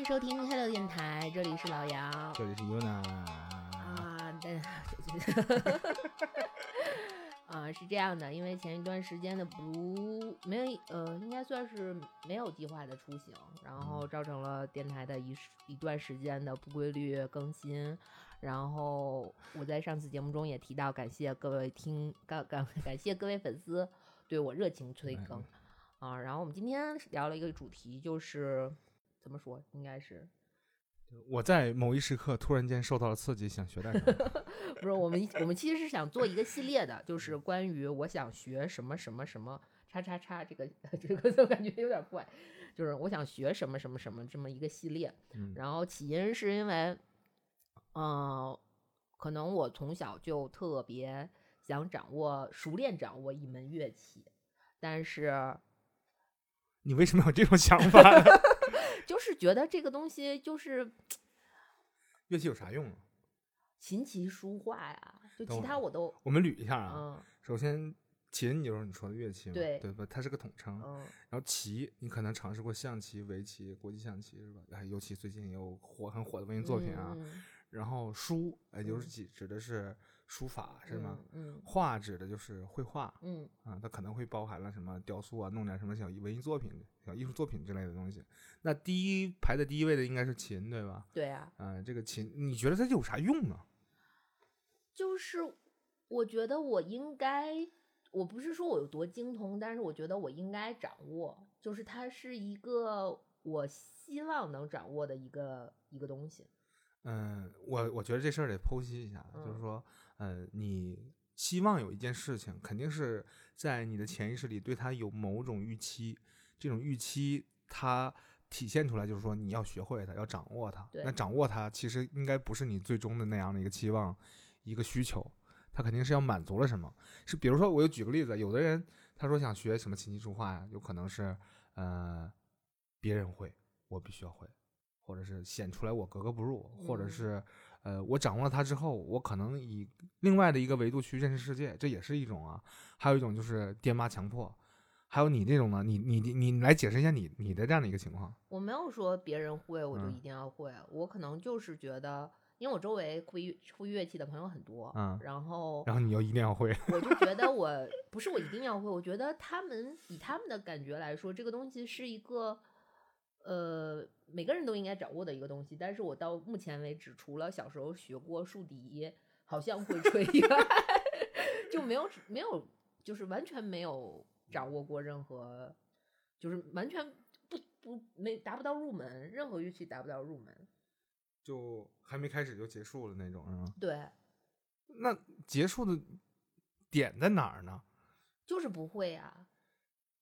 欢迎收听 Hello 电台，这里是老杨这里是 Yuna，啊，对，啊是这样的，因为前一段时间的不没有呃，应该算是没有计划的出行，然后造成了电台的一时一段时间的不规律更新。然后我在上次节目中也提到，感谢各位听感感感谢各位粉丝对我热情催更啊。然后我们今天聊了一个主题，就是怎么说，应该是我在某一时刻突然间受到了刺激，想学点什么。不是我们我们其实是想做一个系列的，就是关于我想学什么什么什么叉叉叉这个 这个我感觉有点怪，就是我想学什么什么什么这么一个系列。嗯然后起因是因为，嗯、可能我从小就特别想掌握、熟练掌握一门乐器，但是你为什么有这种想法呢？就是觉得这个东西就是 乐器有啥用啊？琴棋书画呀，就其他我都我们捋一下啊。嗯首先，琴就是你说的乐器嘛，对对吧？它是个统称。嗯然后棋，你可能尝试过象棋、围棋、国际象棋是吧？哎，尤其最近有火很火的文艺作品啊。嗯然后书，哎，就是嗯指指的是书法是吗？嗯画指的就是绘画嗯啊，它可能会包含了什么雕塑啊，弄点什么小文艺作品、小艺术作品之类的东西。那第一排在第一位的应该是琴，对吧？对啊，嗯、这个琴，你觉得它有啥用呢？就是我觉得我应该，我不是说我有多精通，但是我觉得我应该掌握，就是它是一个我希望能掌握的一个一个东西。嗯，我我觉得这事儿得剖析一下，就是嗯说，呃，你希望有一件事情，肯定是在你的潜意识里对它有某种预期，这种预期它体现出来就是说你要学会它，要掌握它。那掌握它其实应该不是你最终的那样的一个期望，一个需求，它肯定是要满足了什么。是比如说，我就举个例子，有的人他说想学什么琴棋书画呀，有可能是呃别人会，我必须要会。或者是显出来我格格不入，或者嗯是呃我掌握了它之后，我可能以另外的一个维度去认识世界，这也是一种啊。还有一种就是爹妈强迫，还有你这种呢，你你你你来解释一下你你的这样的一个情况。我没有说别人会我就嗯一定要会，我可能就是觉得，因为我周围会乐会乐器的朋友很多，嗯然后然后你又一定要会，我就觉得 我不是我一定要会，我觉得他们以他们的感觉来说，这个东西是一个呃每个人都应该掌握的一个东西。但是我到目前为止，除了小时候学过竖笛，好像会吹以外，就没有没有就是完全没有掌握过任何，就是完全不不没达不到入门，任何乐器达不到入门。就还没开始就结束了那种，是吗？对，那结束的点在哪儿呢？就是不会啊。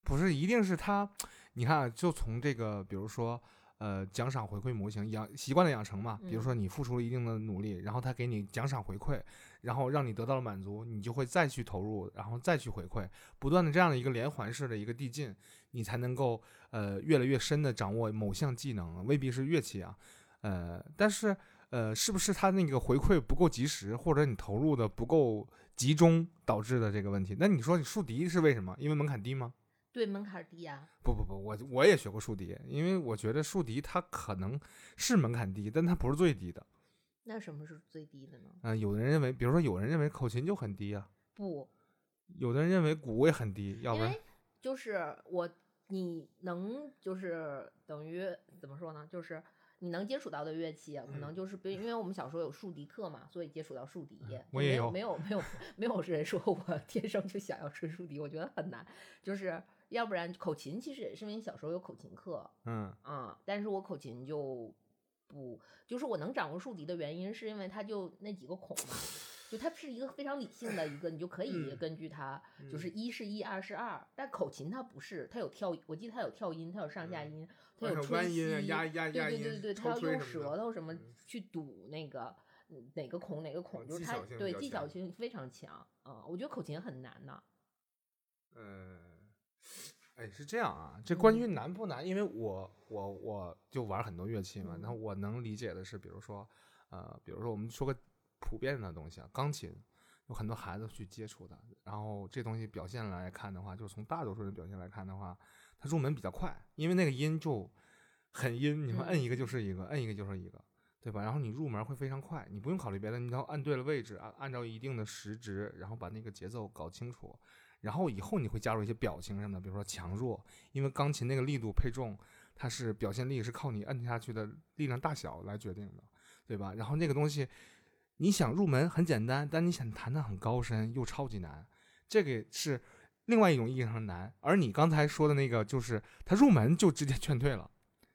不是，一定是他，你看啊，就从这个，比如说，呃，奖赏回馈模型养习惯的养成嘛，比如说你付出了一定的努力，然后他给你奖赏回馈，然后让你得到了满足，你就会再去投入，然后再去回馈，不断的这样的一个连环式的一个递进，你才能够呃越来越深的掌握某项技能，未必是乐器啊，呃，但是呃，是不是他那个回馈不够及时，或者你投入的不够集中导致的这个问题？那你说你竖笛是为什么？因为门槛低吗？对门槛儿低啊，不不不，我我也学过竖笛，因为我觉得竖笛它可能是门槛低，但它不是最低的。那什么是最低的呢？嗯、有的人认为，比如说有人认为口琴就很低啊，不，有的人认为鼓也很低，要不然就是我，你能就是等于怎么说呢？就是你能接触到的乐器啊，可能就是比因为我们小时候有竖笛课嘛，所以接触到竖笛。我也有没有没有没有人说我天生就想要吹竖笛，我觉得很难。就是要不然口琴其实也是因为小时候有口琴课嗯啊、但是我口琴就不，就是我能掌握竖笛的原因是因为它就那几个孔嘛。就它是一个非常理性的一个，你就可以嗯根据它，就是一是一，二是二。但口琴它不是，它有跳，我记得它有跳音，它有上下音，它有吹弯音压压压音对对对对，它要用舌头什么嗯去堵那个嗯哪个孔哪个孔，就是它对技巧性非常强啊、我觉得口琴很难呢。呃，哎，是这样啊，这关于嗯难不难？因为我我我就玩很多乐器嘛，然后嗯我能理解的是，比如说，呃，比如说我们说个普遍的东西啊，钢琴，有很多孩子去接触的，然后这东西表现来看的话，就是从大多数人表现来看的话，它入门比较快，因为那个音就很阴，你说嗯摁一个就是一个，摁一个就是一个，对吧？然后你入门会非常快，你不用考虑别的，你只要按对了位置，按按照一定的时值，然后把那个节奏搞清楚，然后以后你会加入一些表情什么的，比如说强弱，因为钢琴那个力度配重，它是表现力是靠你摁下去的力量大小来决定的，对吧？然后那个东西，你想入门很简单，但你想弹得很高深又超级难，这个是另外一种意义上的难。而你刚才说的那个，就是他入门就直接劝退了，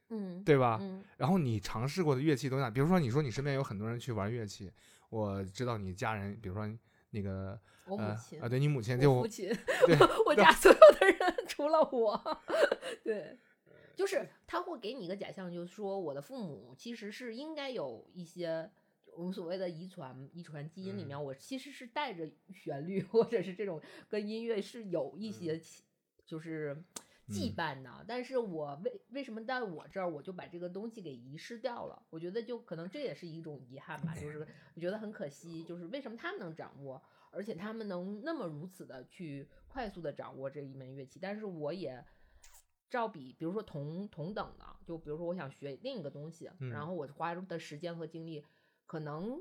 嗯，对吧？嗯然后你尝试过的乐器都哪？比如说，你说你身边有很多人去玩乐器，我知道你家人，比如说那个呃我母亲啊，对你母亲我就父亲对，我家所有的人除了我，对，就是他会给你一个假象，就是说我的父母其实是应该有一些我们所谓的遗传遗传基因里面，嗯。我其实是带着旋律或者是这种跟音乐是有一些其就是羁嗯。绊的，但是我为为什么在我这儿我就把这个东西给遗失掉了？我觉得就可能这也是一种遗憾吧，就是我觉得很可惜，就是为什么他们能掌握，而且他们能那么如此的去快速的掌握这一门乐器，但是我也照比，比如说同同等的，就比如说我想学另一个东西，嗯。然后我花的时间和精力可能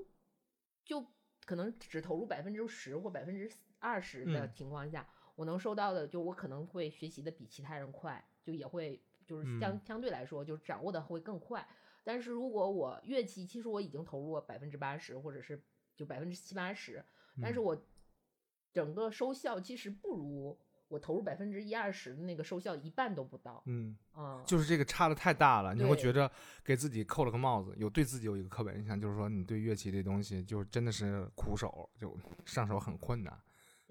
就可能只投入百分之十或百分之二十的嗯。情况下，我能收到的就我可能会学习的比其他人快，就也会就是相、嗯相对来说就掌握的会更快。但是如果我乐器，其实我已经投入了百分之八十，或者是就百分之七八十，但是嗯我整个收效其实不如我投入百分之一二十的那个收效一半都不到。嗯，嗯，就是这个差的太大了，你会觉着给自己扣了个帽子，有对自己有一个刻板印象，就是说你对乐器这东西就真的是苦手，就上手很困难。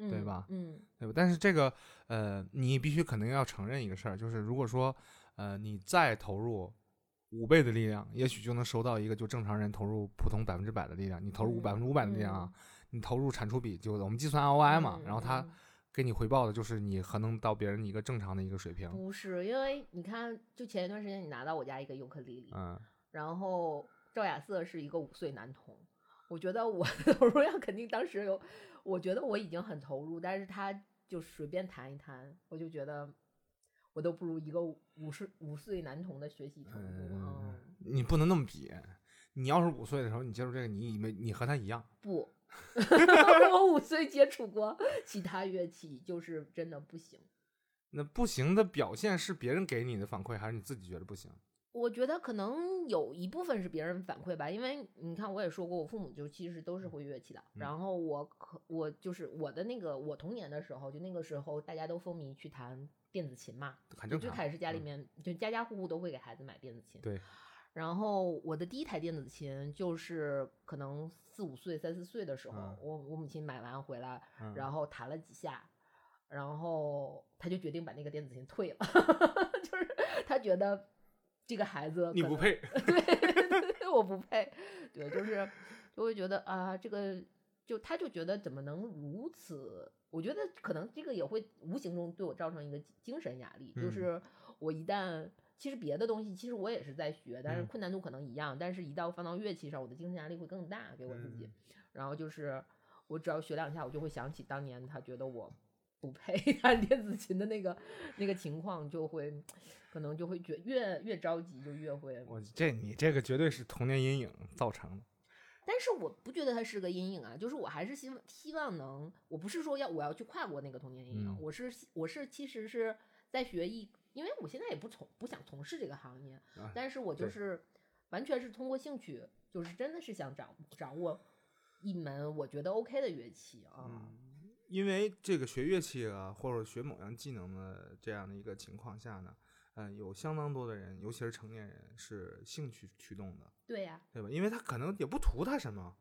对嗯吧嗯对吧？但是这个，呃，你必须肯定要承认一个事儿，就是如果说，呃，你再投入五倍的力量，也许就能收到一个就正常人投入普通百分之百的力量。你投入五百分之五百的力量啊，你投入产出比就我们计算 ROI 嘛，嗯然后它嗯给你回报的就是你还能到别人一个正常的一个水平。不是，因为你看，就前一段时间你拿到我家一个尤克里里，嗯，然后赵雅瑟是一个五岁男童，我觉得我的投入量肯定当时有，我觉得我已经很投入，但是他就随便弹一弹，我就觉得我都不如一个五十五岁男童的学习程度。嗯嗯，你不能那么比。你要是五岁的时候，你接触这个，你以为你和他一样？不，我五岁接触过 其他乐器，就是真的不行。那不行的表现是别人给你的反馈，还是你自己觉得不行？我觉得可能有一部分是别人反馈吧，因为你看，我也说过，我父母就其实都是会乐器的。嗯然后我可我就是我的那个我童年的时候，就那个时候大家都风靡去弹电子琴嘛，就很正常。最开始家里嗯面、就家家户户都会给孩子买电子琴。对。然后我的第一台电子琴就是可能四五岁、三四岁的时候，嗯我我母亲买完回来，嗯然后弹了几下，然后他就决定把那个电子琴退了，就是他觉得这个孩子你不配。对，我不配，对，就是就会觉得啊，这个就他就觉得怎么能如此？我觉得可能这个也会无形中对我造成一个精神压力，就嗯是我一旦其实别的东西其实我也是在学，但是嗯困难度可能一样，但是一到放到乐器上，我的精神压力会更大，给我自己。嗯然后就是我只要学两下，我就会想起当年他觉得我不配 弹电子琴的那个那个情况，就会可能就会觉越越着急就越会。我这你这个绝对是童年阴影造成的。但是我不觉得它是个阴影啊，就是我还是希望希望能，我不是说要我要去跨过那个童年阴影，嗯我是我是其实是在学艺，因为我现在也不从不想从事这个行业，啊但是我就是完全是通过兴趣，就是真的是想掌掌握一门我觉得 OK 的乐器啊。嗯因为这个学乐器啊，或者学某样技能的这样的一个情况下呢，呃，有相当多的人，尤其是成年人，是兴趣驱动的，对呀、对吧？因为他可能也不图他什么，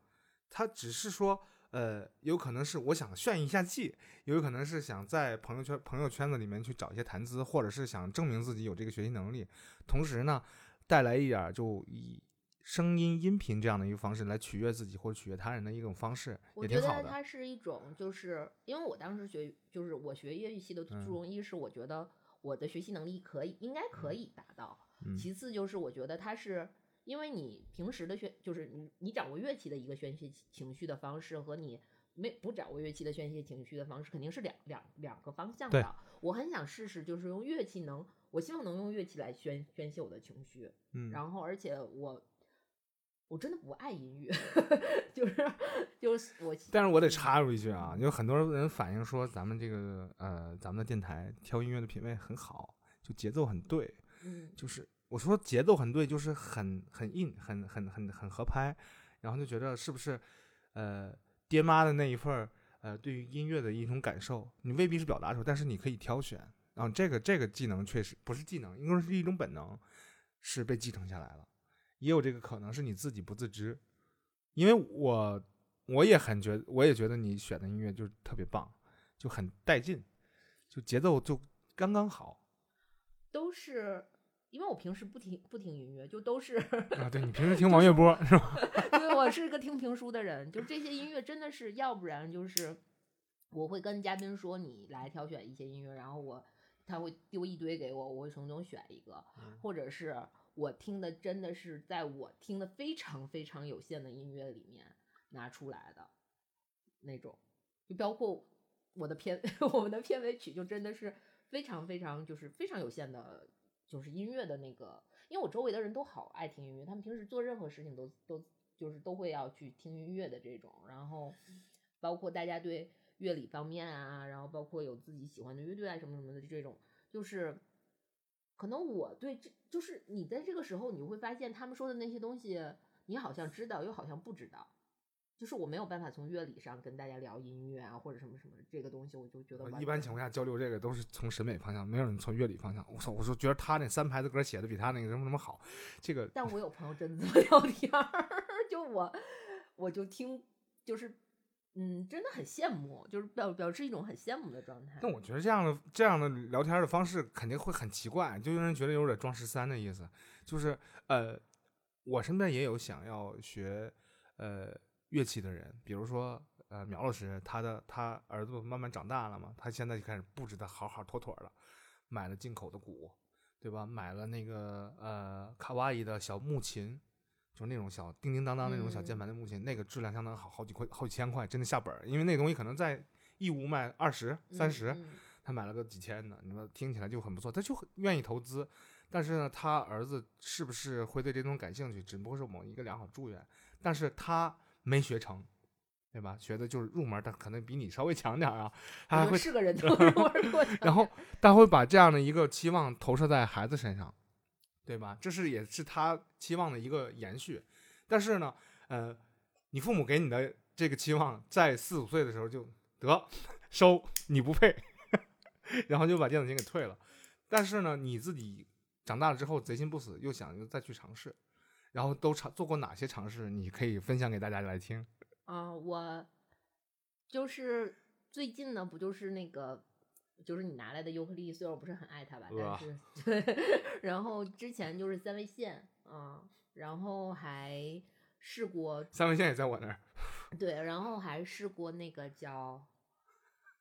他只是说，呃，有可能是我想炫一下技，有可能是想在朋友圈朋友圈子里面去找一些谈资，或者是想证明自己有这个学习能力，同时呢，带来一点就以声音音频这样的一个方式来取悦自己或者取悦他人的一种方式，我觉也挺好的。得它是一种，就是因为我当时学，就是我学乐器的嗯注重一是我觉得我的学习能力可以，应该可以达到。嗯其次就是我觉得它是因为你平时的宣，就是你你掌握乐器的一个宣泄情绪的方式和你没不掌握乐器的宣泄情绪的方式，肯定是两两两个方向的。我很想试试，就是用乐器能，我希望能用乐器来宣宣泄我的情绪。嗯，然后，而且我我真的不爱音乐，就是就是我，但是我得插入一句啊，有很多人反映说咱们这个呃咱们的电台挑音乐的品味很好，就节奏很对，嗯，就是我说节奏很对，就是很很硬，很很很很合拍，然后就觉得是不是呃爹妈的那一份儿呃对于音乐的一种感受，你未必是表达出来，但是你可以挑选，然后这个这个技能确实不是技能，应该是一种本能，是被继承下来了，也有这个可能是你自己不自知，因为我我也很觉我也觉得你选的音乐就是特别棒，就很带劲，就节奏就刚刚好都是因为我平时不听不听音乐，就都是啊。对你平时 听王月波 是吧？因为我是个听评书的人，就这些音乐真的是，要不然就是我会跟嘉宾说你来挑选一些音乐，然后我他会丢一堆给我，我会从中选一个，嗯或者是我听的真的是在我听的非常非常有限的音乐里面拿出来的那种，就包括我的片 我们的片尾曲就真的是非常非常就是非常有限的，就是音乐的那个，因为我周围的人都好爱听音乐，他们平时做任何事情都都就是都会要去听音乐的这种，然后包括大家对乐理方面啊，然后包括有自己喜欢的乐队啊什么什么的这种，就是可能我对这就是你在这个时候你会发现他们说的那些东西，你好像知道又好像不知道。就是我没有办法从乐理上跟大家聊音乐啊，或者什么什么这个东西，我就觉得一般情况下交流这个都是从审美方向，没有人从乐理方向。我操，我说觉得他那三排的歌写的比他那个什么什么好，这个但我有朋友真的这么 聊天儿，就我，我就听，就是，嗯，真的很羡慕，就是表表示一种很羡慕的状态。但我觉得这样的这样的聊天的方式肯定会很奇怪，就让人觉得有点装十三的意思。就是呃，我身边也有想要学呃乐器的人，比如说呃苗老师，他的他儿子慢慢长大了嘛，他现在就开始布置的好好妥妥的，买了进口的鼓，对吧？买了那个呃卡哇伊的小木琴。就是那种小叮叮当当那种小键盘的木琴，那个质量相当好，好几块好几千块，真的下本儿。因为那东西可能在义乌卖二十、三十，嗯他买了个几千的，你说听起来就很不错，他就很愿意投资。但是呢，他儿子是不是会对这东西感兴趣，只不过是某一个良好祝愿。但是他没学成，对吧？学的就是入门，但可能比你稍微强点儿啊。他还会，是个人 然后他会把这样的一个期望投射在孩子身上，对吧？这是也是他期望的一个延续。但是呢，呃，你父母给你的这个期望，在四五岁的时候就得收，你不配，然后就把电子琴给退了。但是呢，你自己长大了之后贼心不死，又想又再去尝试，然后都尝做过哪些尝试？你可以分享给大家来听。啊、我就是最近呢，不就是那个，就是你拿来的尤克里里，虽然我不是很爱它吧，但是 对，然后之前就是三味线，啊、然后还试过三味线也在我那儿，对，然后还试过那个叫，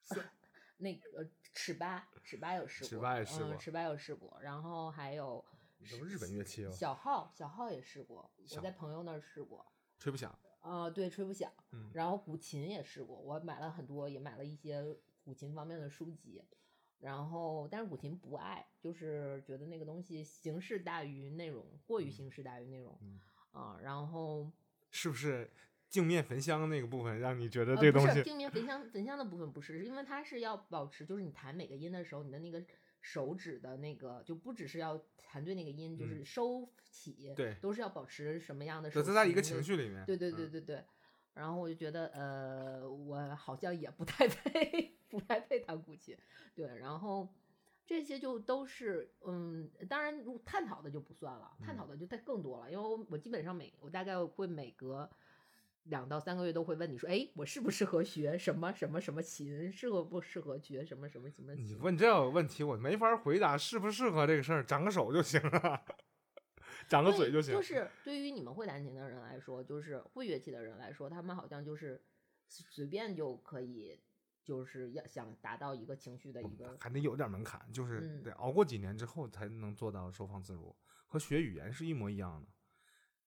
那个尺八，尺八有试过，尺八也试过嗯，尺八有试过，然后还有什么日本乐器哦，小号，小号也试过，小我在朋友那儿试过，吹不响。啊、对，吹不响，嗯然后古琴也试过，我买了很多，也买了一些古琴方面的书籍，然后但是古琴不爱，就是觉得那个东西形式大于内容，过于嗯形式大于内容，嗯啊、然后是不是镜面焚香那个部分让你觉得呃，这个东西？不是镜面焚香焚香的部分不是，是因为它是要保持，就是你弹每个音的时候，你的那个手指的那个就不只是要弹对那个音，就是收起，嗯对都是要保持什么样的手就在一个情绪里面。对对对嗯对对。然后我就觉得，呃，我好像也不太配，不太配弹古琴。对，然后这些就都是，嗯，当然如探讨的就不算了，探讨嗯的就太更多了，因为我我基本上每我大概会每隔两到三个月都会问你说，哎，我适不适合学什么什么什么琴，适合不适合学什么什么什么你？问这个问题，我没法回答适不适合这个事儿，长个手就行了，长个嘴就，行。就是对于你们会弹琴的人来说，就是会乐器的人来说，他们好像就是随便就可以，就是要想达到一个情绪的一个，还得有点门槛，就是嗯得熬过几年之后才能做到收放自如，和学语言是一模一样的。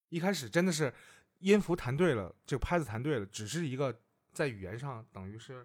一开始真的是音符弹对了，这个拍子弹对了，只是一个在语言上等于是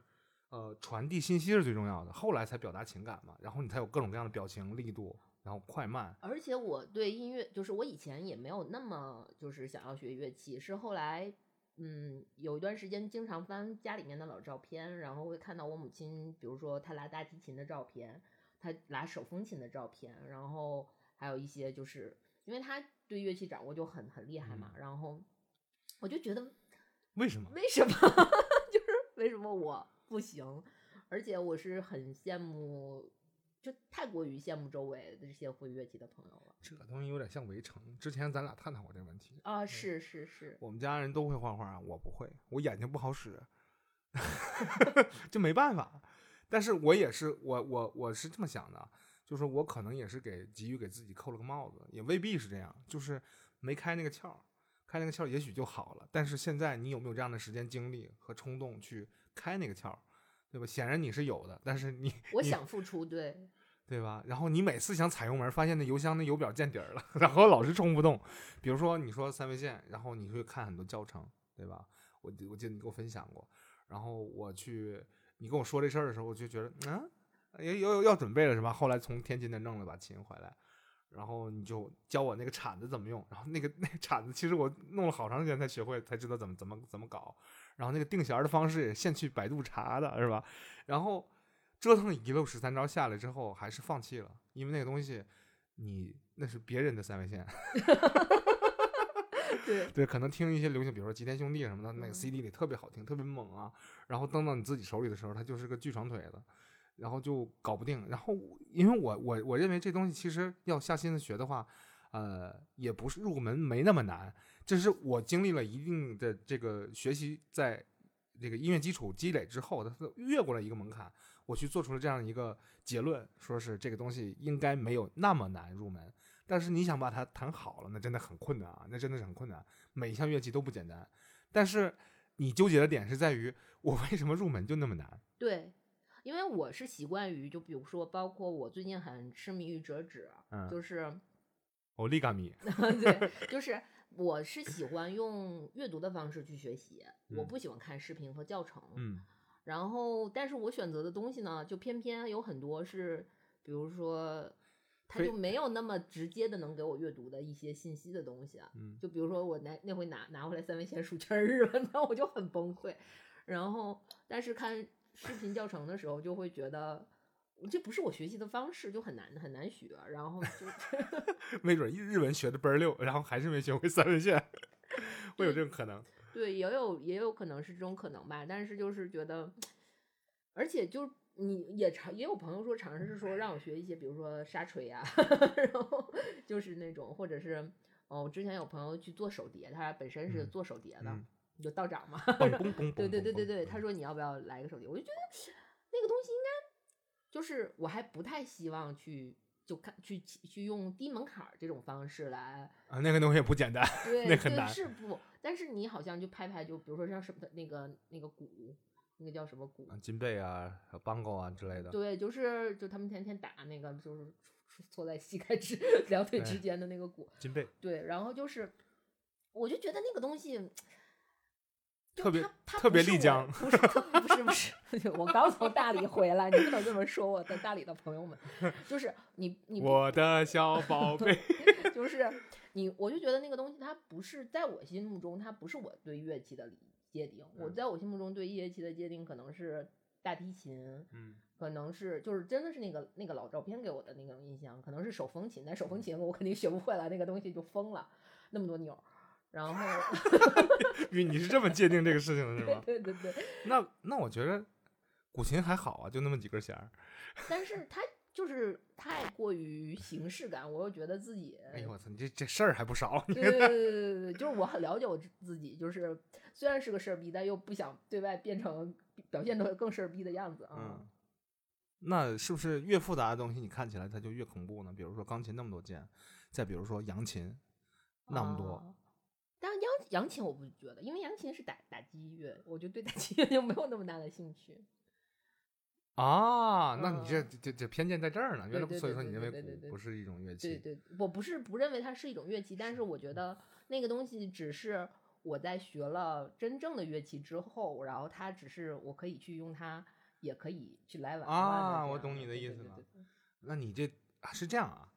呃传递信息是最重要的，后来才表达情感嘛，然后你才有各种各样的表情力度，然后快慢。而且我对音乐，就是我以前也没有那么就是想要学乐器，是后来嗯有一段时间经常翻家里面的老照片，然后会看到我母亲，比如说她拉大提琴的照片，她拉手风琴的照片，然后还有一些就是因为她对乐器掌握就很很厉害嘛，然后我就觉得为什么？为什么 就是为什么我不行？而且我是很羡慕，就太过于羡慕周围的这些会乐器的朋友了。这个东西有点像围城。之前咱俩探讨过这个问题啊，是是是，我们家人都会画画，我不会，我眼睛不好使，就没办法。但是我也是，我我我是这么想的，就是我可能也是给急于给自己扣了个帽子，也未必是这样，就是没开那个窍，开那个窍也许就好了。但是现在你有没有这样的时间、精力和冲动去开那个窍，对吧？显然你是有的，但是你我想付出，对对吧？然后你每次想踩油门，发现那油箱那油表见底儿了，然后老是冲不动。比如说你说三味线，然后你会看很多教程，对吧？我我记得你给我分享过，然后我去你跟我说这事儿的时候，我就觉得嗯，要要要准备了是吧？后来从天津那弄了把琴回来，然后你就教我那个铲子怎么用，然后那个 那个铲子其实我弄了好长时间才学会，才知道怎么怎么怎么搞。然后那个定弦的方式也现去百度查的是吧？然后折腾一路十三招下来之后，还是放弃了，因为那个东西你那是别人的三味线。对对，可能听一些流行，比如说吉田兄弟什么的，那个嗯 CD 里特别好听，特别猛啊。然后登到你自己手里的时候，它就是个锯长腿子，然后就搞不定。然后因为我我我认为这东西其实要下心思学的话，呃，也不是入门没那么难。这是我经历了一定的这个学习，在这个音乐基础积累之后，它越过了一个门槛，我去做出了这样一个结论，说是这个东西应该没有那么难入门。但是你想把它弹好了，那真的很困难啊，那真的是很困难。每一项乐器都不简单，但是你纠结的点是在于我为什么入门就那么难？对，因为我是习惯于，就比如说，包括我最近很痴迷于折纸，嗯，就是欧利伽米，对，就是我是喜欢用阅读的方式去学习，我嗯不喜欢看视频和教程。嗯然后，但是我选择的东西呢，就偏偏有很多是，比如说，他就没有那么直接的能给我阅读的一些信息的东西啊。嗯就比如说我那那回拿拿回来三文线数圈日文，那我就很崩溃。然后，但是看视频教程的时候，就会觉得这不是我学习的方式，就很难很难学。然后就 没准日文学的倍儿溜，然后还是没学会三文线，会有这种可能。对，也有也有可能是这种可能吧，但是就是觉得，而且就是你也尝也有朋友说尝试说让我学一些，比如说沙锤呀、然后就是那种或者是哦，我之前有朋友去做手碟，他本身是嗯做手碟的，嗯就道长嘛，对对对对对，他说你要不要来个手碟，我就觉得那个东西应该就是我还不太希望去。就看去去用低门槛儿这种方式来啊，那个东西也不简单。对，对那很难是不？但是你好像就拍拍，就比如说像什么那个那个鼓，那个叫什么鼓？啊金贝啊、邦狗啊之类的。对，就是就他们天天打那个，就是搓在膝盖之两腿之间的那个鼓。金贝对，然后就是，我就觉得那个东西。就特别特别丽江不是不是不是，我刚从大理回来，你不能这么说我的大理的朋友们，就是你你我的小宝贝。就是你，我就觉得那个东西它不是在我心目中，它不是我对乐器的理界定。我嗯在我心目中对乐器的界定可能是大提琴，嗯，可能是就是真的是那个那个老照片给我的那种印象，可能是手风琴。但手风琴我肯定学不会了，那个东西就疯了，那么多钮儿。然后 你你是这么界定这个事情的是吗？对对对，那那我觉得古琴还好啊，就那么几根弦儿。但是它就是太过于形式感，我又觉得自己哎呦我操，你这这事儿还不少。对对对对对对，就是我很了解我自自己，就是虽然是个事儿逼，但又不想对外变成表现的更事儿逼的样子啊。嗯，那是不是越复杂的东西你看起来它就越恐怖呢？比如说钢琴那么多键，再比如说扬琴那么多，啊但是扬扬琴我不觉得，因为扬琴是打打击乐，我就对打击乐就没有那么大的兴趣。啊，那你这嗯这这偏见在这儿呢。原来所以说你认为鼓不是一种乐器？对对，我不是不认为它是一种乐器，但是我觉得那个东西只是我在学了真正的乐器之后，然后它只是我可以去用它，也可以去来玩啊我懂你的意思了那你这啊是这样啊？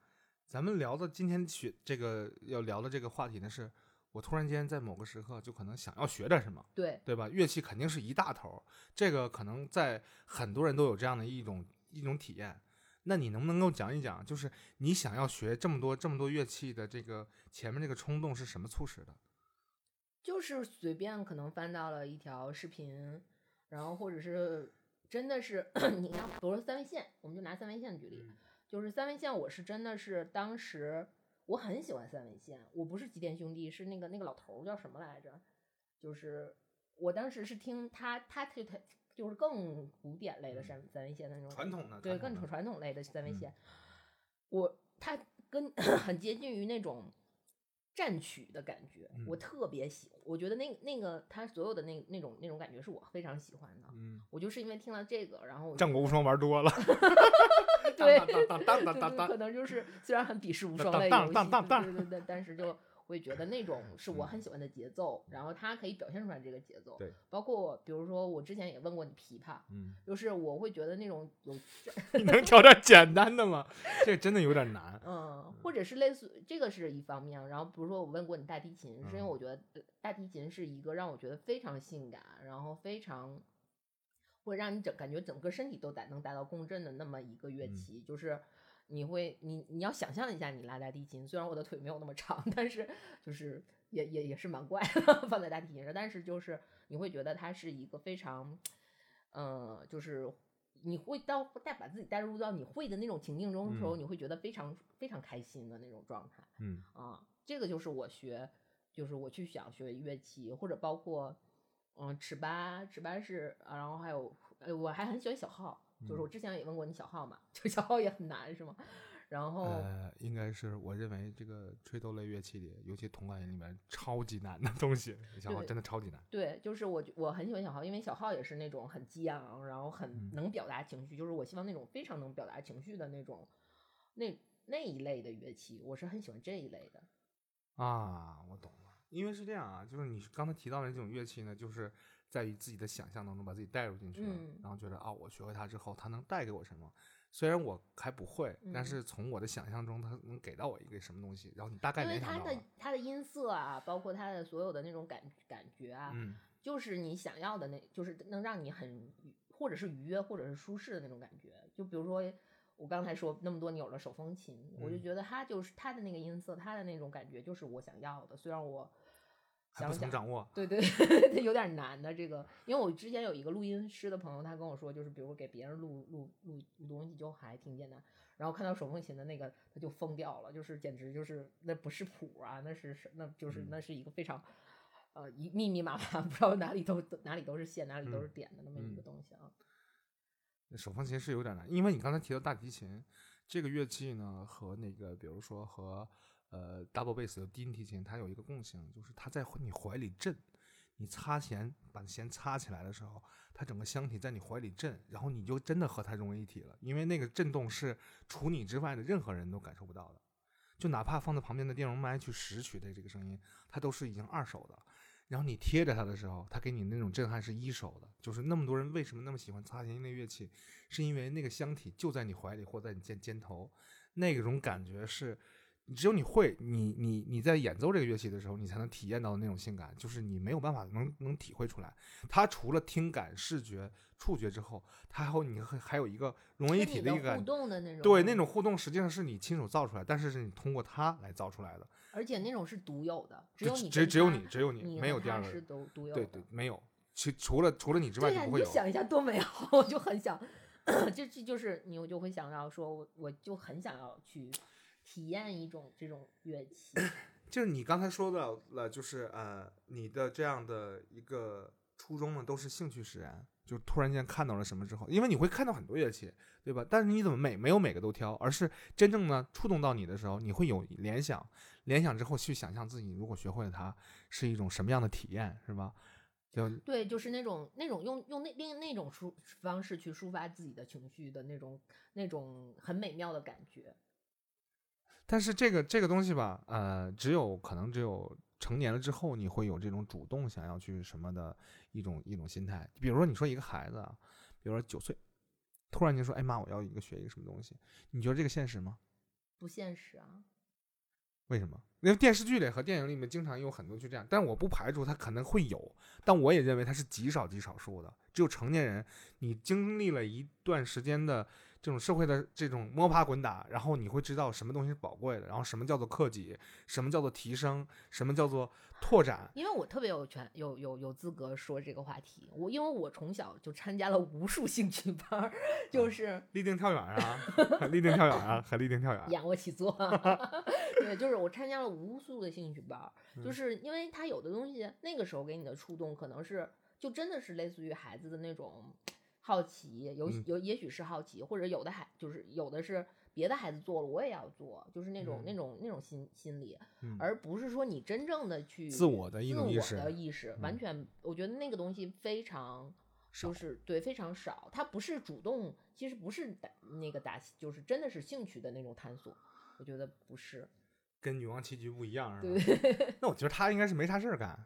咱们聊的今天学这个要聊的这个话题呢，是我突然间在某个时刻就可能想要学点什么，对对吧？乐器肯定是一大头儿，这个可能在很多人都有这样的一种一种体验。那你能不能够讲一讲，就是你想要学这么多这么多乐器的这个前面这个冲动是什么促使的？就是随便可能翻到了一条视频，然后或者是真的是 你要，比如说三味线，我们就拿三味线举例，就是三味线，我是真的是当时我很喜欢三味线，我不是吉田兄弟，是那个那个老头儿叫什么来着？就是我当时是听他他他他就是更古典类的三三味线的那种传统的对，更传统的传统类的三味嗯线，我他跟很接近于那种战曲的感觉，我嗯特别喜欢。我觉得那那个他所有的那那种那种感觉是我非常喜欢的。嗯，我就是因为听了这个，然后战国无双玩多了，对当当当当 当当可能就是虽然很鄙视无双当类游戏，当当当当对对对，但是就会觉得那种是我嗯很喜欢的节奏，然后它可以表现出来这个节奏。对，包括比如说我之前也问过你琵琶，嗯，就是我会觉得那种有 你能挑点简单的吗？这真的有点难。嗯，或者是类似这个是一方面，然后比如说我问过你大提琴，是因为嗯我觉得呃大提琴是一个让我觉得非常性感，然后非常会让你整感觉整个身体都达能达到共振的那么一个乐嗯。器，就是你会你你要想象一下你拉大提琴，虽然我的腿没有那么长，但是就是也也也是蛮怪的 放在大提琴上，但是就是你会觉得它是一个非常，呃，就是你会到带把自己带入到你会的那种情境中的时候，嗯。你会觉得非常非常开心的那种状态。嗯。啊。这个就是我学，就是我去想学乐器，或者包括嗯尺八，尺八是，啊然后还有呃我还很喜欢小号，就是我嗯之前也问过你小号嘛，就小号也很难是吗？然后、呃，应该是我认为这个吹奏类乐器里，尤其铜管乐里面超级难的东西，小号真的超级难。对，就是我我很喜欢小号，因为小号也是那种很激昂，然后很嗯能表达情绪，就是我希望那种非常能表达情绪的那种那那一类的乐器，我是很喜欢这一类的。啊，我懂了，因为是这样啊，就是你刚才提到的这种乐器呢，就是在于自己的想象当中把自己带入进去了，嗯然后觉得啊，我学会它之后，它能带给我什么？虽然我还不会，但嗯是从我的想象中，它能给到我一个什么东西，然后你大概因为它的它的音色啊，包括它的所有的那种感感觉啊，嗯就是你想要的那，就是能让你很或者是愉悦，或者是舒适的那种感觉。就比如说我刚才说那么多，你有了手风琴，我就嗯觉得它就是它的那个音色，它的那种感觉就是我想要的。虽然我还想想，掌握，对对，对 有点难的这个，因为我之前有一个录音师的朋友，他跟我说，就是比如给别人录录录录东西就还挺简单，然后看到手风琴的那个他就疯掉了，就是简直就是那不是谱啊，那是是那就是嗯。那是一个非常呃一密密麻麻，不知道哪里都哪里都是线，哪里都是嗯点的那么一个嗯。东西啊。手风琴是有点难，因为你刚才提到大提琴这个乐器呢，和那个比如说和呃 double bass 的低音提琴，它有一个共性，就是它在你怀里震，你擦弦把弦擦起来的时候，它整个箱体在你怀里震，然后你就真的和它融为一体了，因为那个震动是除你之外的任何人都感受不到的，就哪怕放在旁边的电容麦去拾取的这个声音，它都是已经二手的。然后你贴着它的时候，它给你那种震撼是一手的，就是那么多人为什么那么喜欢擦弦音类乐器，是因为那个箱体就在你怀里或在你肩肩头，那种感觉是，只有你会，你你你在演奏这个乐器的时候，你才能体验到的那种性感，就是你没有办法能能体会出来。它除了听感、视觉、触觉之后，它还有你还还有一个融为一体的一个感，动的那种，对那种互动实际上是你亲手造出来，但是是你通过它来造出来的，而且那种是独有的，只有你只只有你只有你你没有第二个人，独独有的对对，没有，其除了除了你之外就不会有。就想一下多美好，我就很想，这这就是你，我就会想到说，我我就很想要去体验一种这种乐器。就是你刚才说到了，就是呃，你的这样的一个初衷呢，都是兴趣使然，就突然间看到了什么之后，因为你会看到很多乐器，对吧？但是你怎么每没有每个都挑，而是真正呢触动到你的时候，你会有联想，联想之后去想象自己如果学会了它是一种什么样的体验，是吧？就对，就是那种那种用用那另那种抒方式去抒发自己的情绪的那种那种很美妙的感觉。但是这个这个东西吧，呃，只有可能只有成年了之后，你会有这种主动想要去什么的一种一种心态。比如说，你说一个孩子啊，比如说九岁，突然间说：“哎妈，我要一个学一个什么东西。”你觉得这个现实吗？不现实啊。为什么？因为电视剧里和电影里面经常有很多就这样，但我不排除他可能会有，但我也认为他是极少极少数的。只有成年人，你经历了一段时间的。这种社会的这种摸爬滚打，然后你会知道什么东西是宝贵的，然后什么叫做克己，什么叫做提升，什么叫做拓展。因为我特别有权有有有资格说这个话题，我因为我从小就参加了无数兴趣班，就是立定跳远啊，立定跳远啊，还立定跳远，仰卧起坐，对，就是我参加了无数的兴趣班，就是因为他有的东西那个时候给你的触动，可能是就真的是类似于孩子的那种。好奇有有也许是好奇，或者有的孩就是有的是别的孩子做了，我也要做，就是那种那种那种心心理，而不是说你真正的去自我的一种意识的意识，完全我觉得那个东西非常就是对非常少，他不是主动，其实不是打那个打就是真的是兴趣的那种探索，我觉得不是，跟女王棋局不一样是吧？对，那我觉得他应该是没啥事儿干，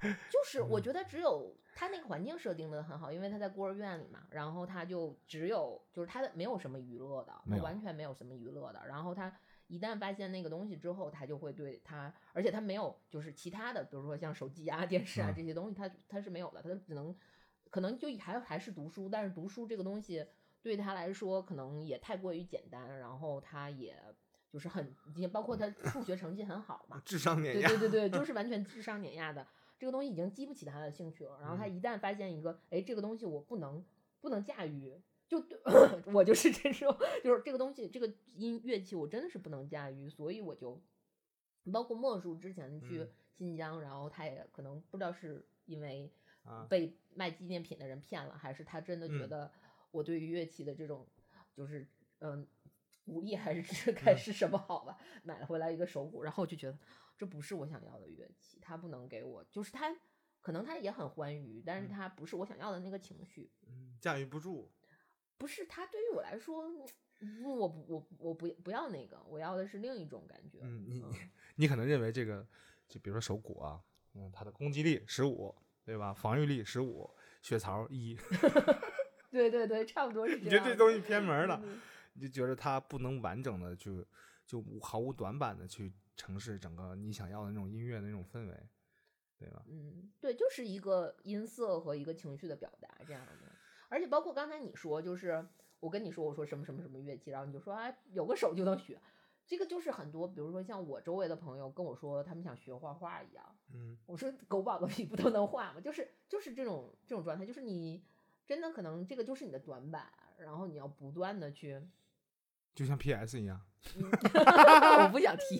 就是我觉得只有。他那个环境设定的很好，因为他在孤儿院里嘛，然后他就只有就是他的没有什么娱乐的，完全没有什么娱乐的。然后他一旦发现那个东西之后，他就会对他，而且他没有就是其他的，比如说像手机啊、电视啊这些东西，他他是没有的，他只能可能就还还是读书，但是读书这个东西对他来说可能也太过于简单，然后他也就是很也包括他数学成绩很好嘛，智商碾压，对对对对，就 是完全智商碾压的。这个东西已经激不起他的兴趣了，然后他一旦发现一个，哎，这个东西我不能不能驾驭，就 我就是这种，就是这个东西，这个音乐器我真的是不能驾驭，所以我就包括莫叔之前去新疆，然后他也可能不知道是因为被卖纪念品的人骗了，还是他真的觉得我对于乐器的这种就是嗯鼓励还是 该是什么好吧，买了回来一个手鼓，然后我就觉得。这不是我想要的乐器，它不能给我，就是它，可能它也很欢愉，但是它不是我想要的那个情绪，驾驭不住。不是它对于我来说，我不我我不不要那个，我要的是另一种感觉。嗯，你你可能认为这个，就比如说手鼓啊，嗯，它的攻击力十五，对吧？防御力十五，血槽一。对对对，差不多是这样。你觉得这东西偏门了，你就觉得它不能完整的去就毫无短板的去。城市整个你想要的那种音乐的那种氛围，对吧？嗯，对，就是一个音色和一个情绪的表达这样的。而且包括刚才你说，就是我跟你说，我说什么什么什么乐器，然后你就说哎，有个手就能学。这个就是很多，比如说像我周围的朋友跟我说，他们想学画画一样。嗯，我说狗宝个屁，不都能画吗？就是就是这种这种状态，就是你真的可能这个就是你的短板，然后你要不断的去。就像 P.S. 一样，我不想提。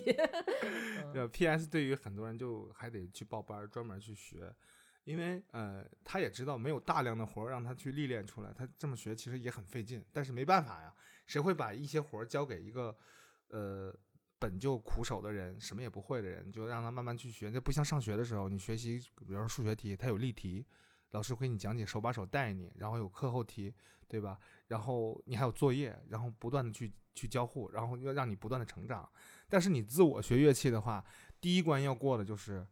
对，P.S. 对于很多人就还得去报班，专门去学，因为呃，他也知道没有大量的活让他去历练出来，他这么学其实也很费劲。但是没办法呀，谁会把一些活交给一个呃本就苦手的人，什么也不会的人，就让他慢慢去学？这不像上学的时候，你学习，比如说数学题，它有例题，老师会给你讲解，手把手带你，然后有课后题，对吧？然后你还有作业，然后不断的去。去交互，然后要让你不断的成长。但是你自我学乐器的话，第一关要过的就是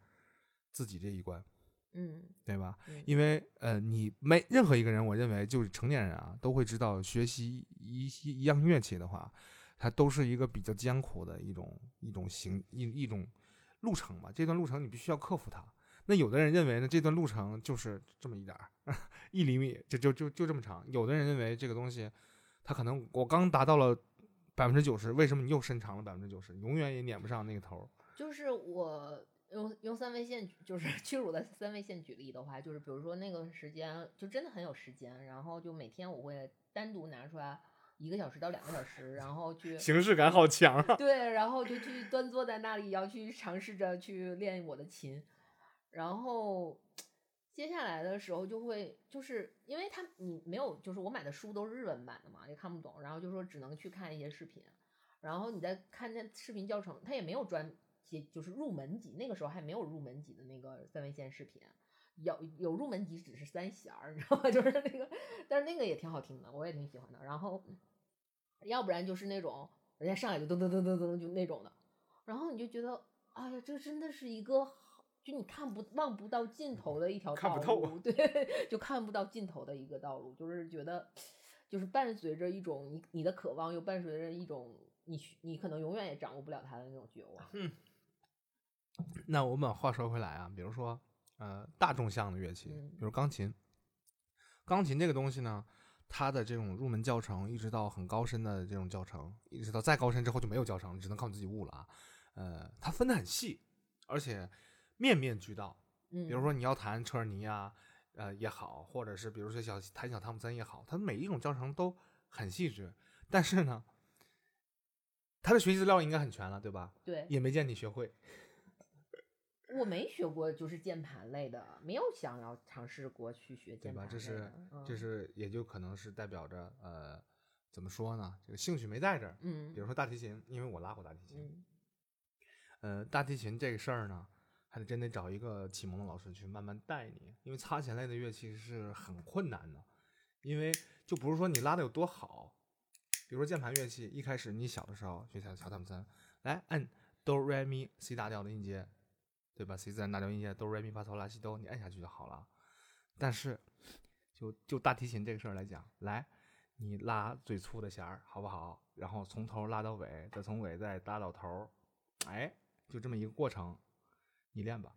自己这一关，嗯，对吧？因为呃，你没任何一个人，我认为就是成年人啊，都会知道学习一一样乐器的话，它都是一个比较艰苦的一种一种行一一种路程吧。这段路程你必须要克服它。那有的人认为呢，这段路程就是这么一点儿，一厘米就就就就这么长。有的人认为这个东西，它可能我刚达到了。百分之九十，为什么你又伸长了百分之九十？永远也撵不上那个头。就是我用用三位线，就是屈辱的三位线举例的话，就是比如说那个时间，就真的很有时间，然后就每天我会单独拿出来一个小时到两个小时，然后去形式感好强啊。对，然后就去端坐在那里，要去尝试着去练我的琴，然后。接下来的时候就会，就是因为他你没有，就是我买的书都是日文版的嘛，也看不懂，然后就说只能去看一些视频，然后你再看那视频教程，他也没有专些，就是入门级，那个时候还没有入门级的那个三维线视频，有有入门级只是三弦儿，你知道吗？就是那个，但是那个也挺好听的，我也挺喜欢的。然后要不然就是那种人家上来就噔噔噔噔噔就那种的，然后你就觉得哎呀，这真的是一个，就你看不望不到尽头的一条道看不透路，对，就看不到尽头的一个道路，就是觉得，就是伴随着一种你你的渴望，又伴随着一种你你可能永远也掌握不了它的那种绝望。那我们把话说回来啊，比如说呃大众向的乐器，嗯比如钢琴。钢琴这个东西呢，它的这种入门教程，一直到很高深的这种教程，一直到再高深之后就没有教程，只能靠你自己悟了啊。呃，它分的很细，而且面面俱到。嗯，比如说你要弹车尔尼啊，呃也好，或者是比如说小弹小汤姆森也好，他每一种教程都很细致，但是呢，他的学习资料应该很全了，对吧？对，也没见你学会。我没学过就是键盘类的，没有想要尝试过去学对吧？键盘类这是的这嗯是也就可能是代表着呃，怎么说呢？这个兴趣没在这儿。嗯，比如说大提琴，因为我拉过大提琴，嗯呃，大提琴这个事儿呢，还得真得找一个启蒙的老师去慢慢带你，因为擦弦类的乐器是很困难的，因为就不是说你拉的有多好，比如说键盘乐器，一开始你小的时候学小小汤姆森，来按哆来咪 C 大调的音阶，对吧？C 自然大调音阶哆来咪发嗦拉西哆，你按下去就好了。但是就就大提琴这个事儿来讲，来你拉最粗的弦儿好不好？然后从头拉到尾，再从尾再拉到头，哎，就这么一个过程，你练吧。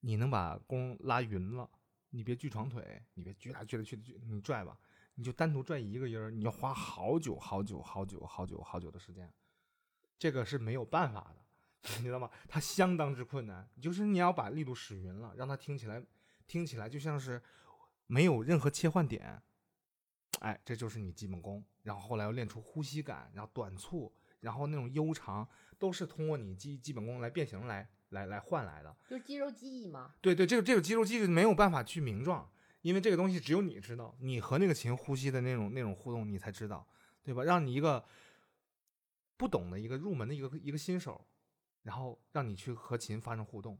你能把弓拉匀了，你别锯床腿，你别锯来锯来锯来锯，你拽吧，你就单独拽一个音儿，你要花好久好久好久好久好久的时间，这个是没有办法的，你知道吗？它相当之困难，就是你要把力度使匀了，让它听起来听起来就像是没有任何切换点，哎，这就是你基本功。然后后来要练出呼吸感，然后短促，然后那种悠长，都是通过你基基本功来变形来来来换来的。就是肌肉记忆嘛。对对，这个这个肌肉记忆没有办法去名状，因为这个东西只有你知道，你和那个琴呼吸的那种那种互动，你才知道，对吧？让你一个不懂的一个入门的一个一个新手，然后让你去和琴发生互动，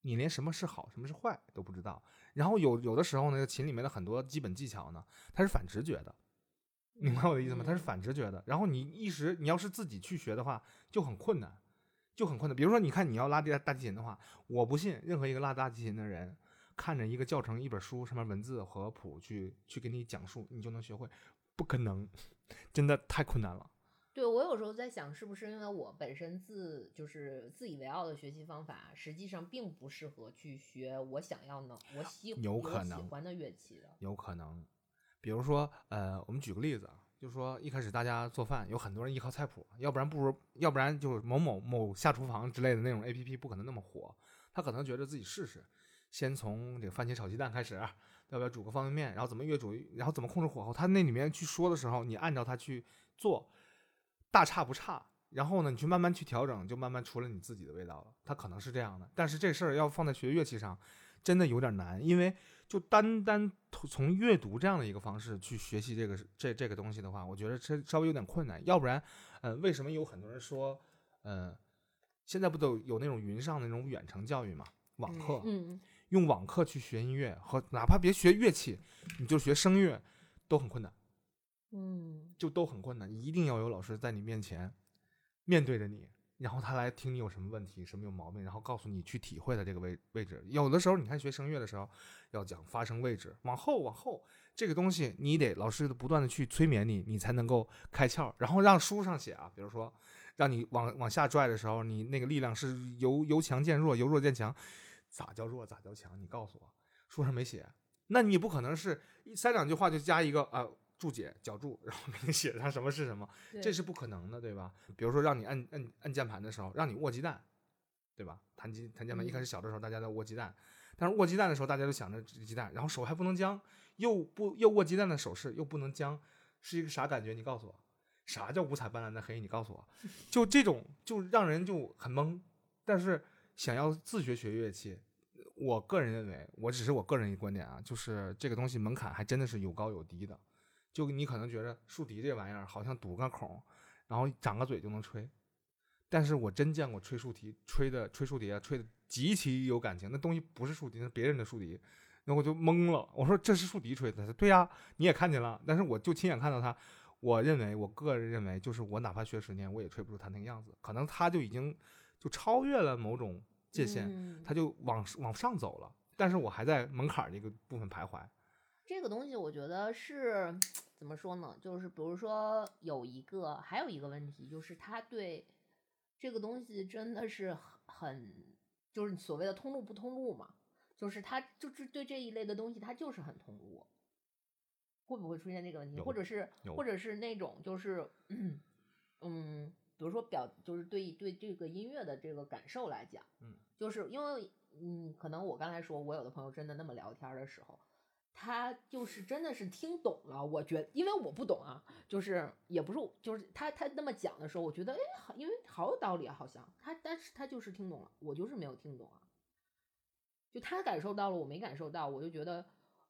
你连什么是好，什么是坏都不知道。然后有有的时候呢，琴里面的很多基本技巧呢，它是反直觉的，明白我的意思吗？它是反直觉的。然后你一时你要是自己去学的话，就很困难，就很困难。比如说，你看你要拉大大提琴的话，我不信任何一个拉大提琴的人，看着一个教程、一本书上面文字和谱去去给你讲述，你就能学会，不可能，真的太困难了。对我有时候在想，是不是因为我本身自就是自以为傲的学习方法，实际上并不适合去学我想要能我喜有我喜可能欢的乐器的。有可能，比如说，呃，我们举个例子啊，就是说一开始大家做饭，有很多人依靠菜谱，要不然不如，要不然就是某某某下厨房之类的那种 A P P 不可能那么火，他可能觉得自己试试，先从这个番茄炒鸡蛋开始，要不要煮个方便面，然后怎么越煮，然后怎么控制火候，他那里面去说的时候，你按照他去做，大差不差。然后呢，你去慢慢去调整，就慢慢出了你自己的味道了。他可能是这样的，但是这事儿要放在学乐器上，真的有点难，因为就单单从阅读这样的一个方式去学习这个这这个东西的话，我觉得这稍微有点困难。要不然，呃，为什么有很多人说，呃，现在不都有那种云上的那种远程教育嘛，网课，嗯，用网课去学音乐，和哪怕别学乐器，你就学声乐，都很困难，嗯就都很困难。一定要有老师在你面前，面对着你，然后他来听你有什么问题，什么有毛病，然后告诉你去体会的这个位位置。有的时候，你看学声乐的时候，要讲发声位置，往后往后，这个东西你得老师不断的去催眠你，你才能够开窍。然后让书上写啊，比如说让你往往下拽的时候，你那个力量是由由强渐弱，由弱渐强，咋叫弱咋叫强？你告诉我，书上没写，那你不可能是一三两句话就加一个啊。注解脚注，然后给你写上什么是什么，这是不可能的，对吧？比如说让你按按按键盘的时候，让你握鸡蛋，对吧？弹鸡弹键盘，一开始小的时候大家在握鸡蛋，但是握鸡蛋的时候大家都想着这鸡蛋，然后手还不能僵，又不又握鸡蛋的手势又不能僵，是一个啥感觉？你告诉我，啥叫五彩斑斓的黑？你告诉我，就这种就让人就很懵。但是想要自学学乐器，我个人认为，我只是我个人一个观点啊，就是这个东西门槛还真的是有高有低的。就你可能觉着竖笛这玩意儿好像堵个孔，然后长个嘴就能吹，但是我真见过吹竖笛吹的吹竖笛啊，吹的极其有感情，那东西不是竖笛，那是别人的竖笛，那我就懵了，我说这是竖笛吹的，他说对呀、你也看见了，但是我就亲眼看到他，我认为我个人认为就是我哪怕学十年，我也吹不出他那个样子，可能他就已经就超越了某种界限，嗯它就往往上走了。但是我还在门槛儿这个部分徘徊。这个东西我觉得是怎么说呢？就是比如说有一个，还有一个问题，就是他对这个东西真的是很很，就是所谓的通路不通路嘛，就是他就是对这一类的东西，他就是很通路。会不会出现这个问题？或者是或者是那种就是嗯嗯，比如说表就是对对这个音乐的这个感受来讲，嗯，就是因为嗯，可能我刚才说我有的朋友真的那么聊天的时候，他就是真的是听懂了。我觉得，因为我不懂啊，就是也不是，就是他他那么讲的时候，我觉得哎，好，因为好有道理啊，好像他，但是他就是听懂了，我就是没有听懂啊。就他感受到了，我没感受到，我就觉得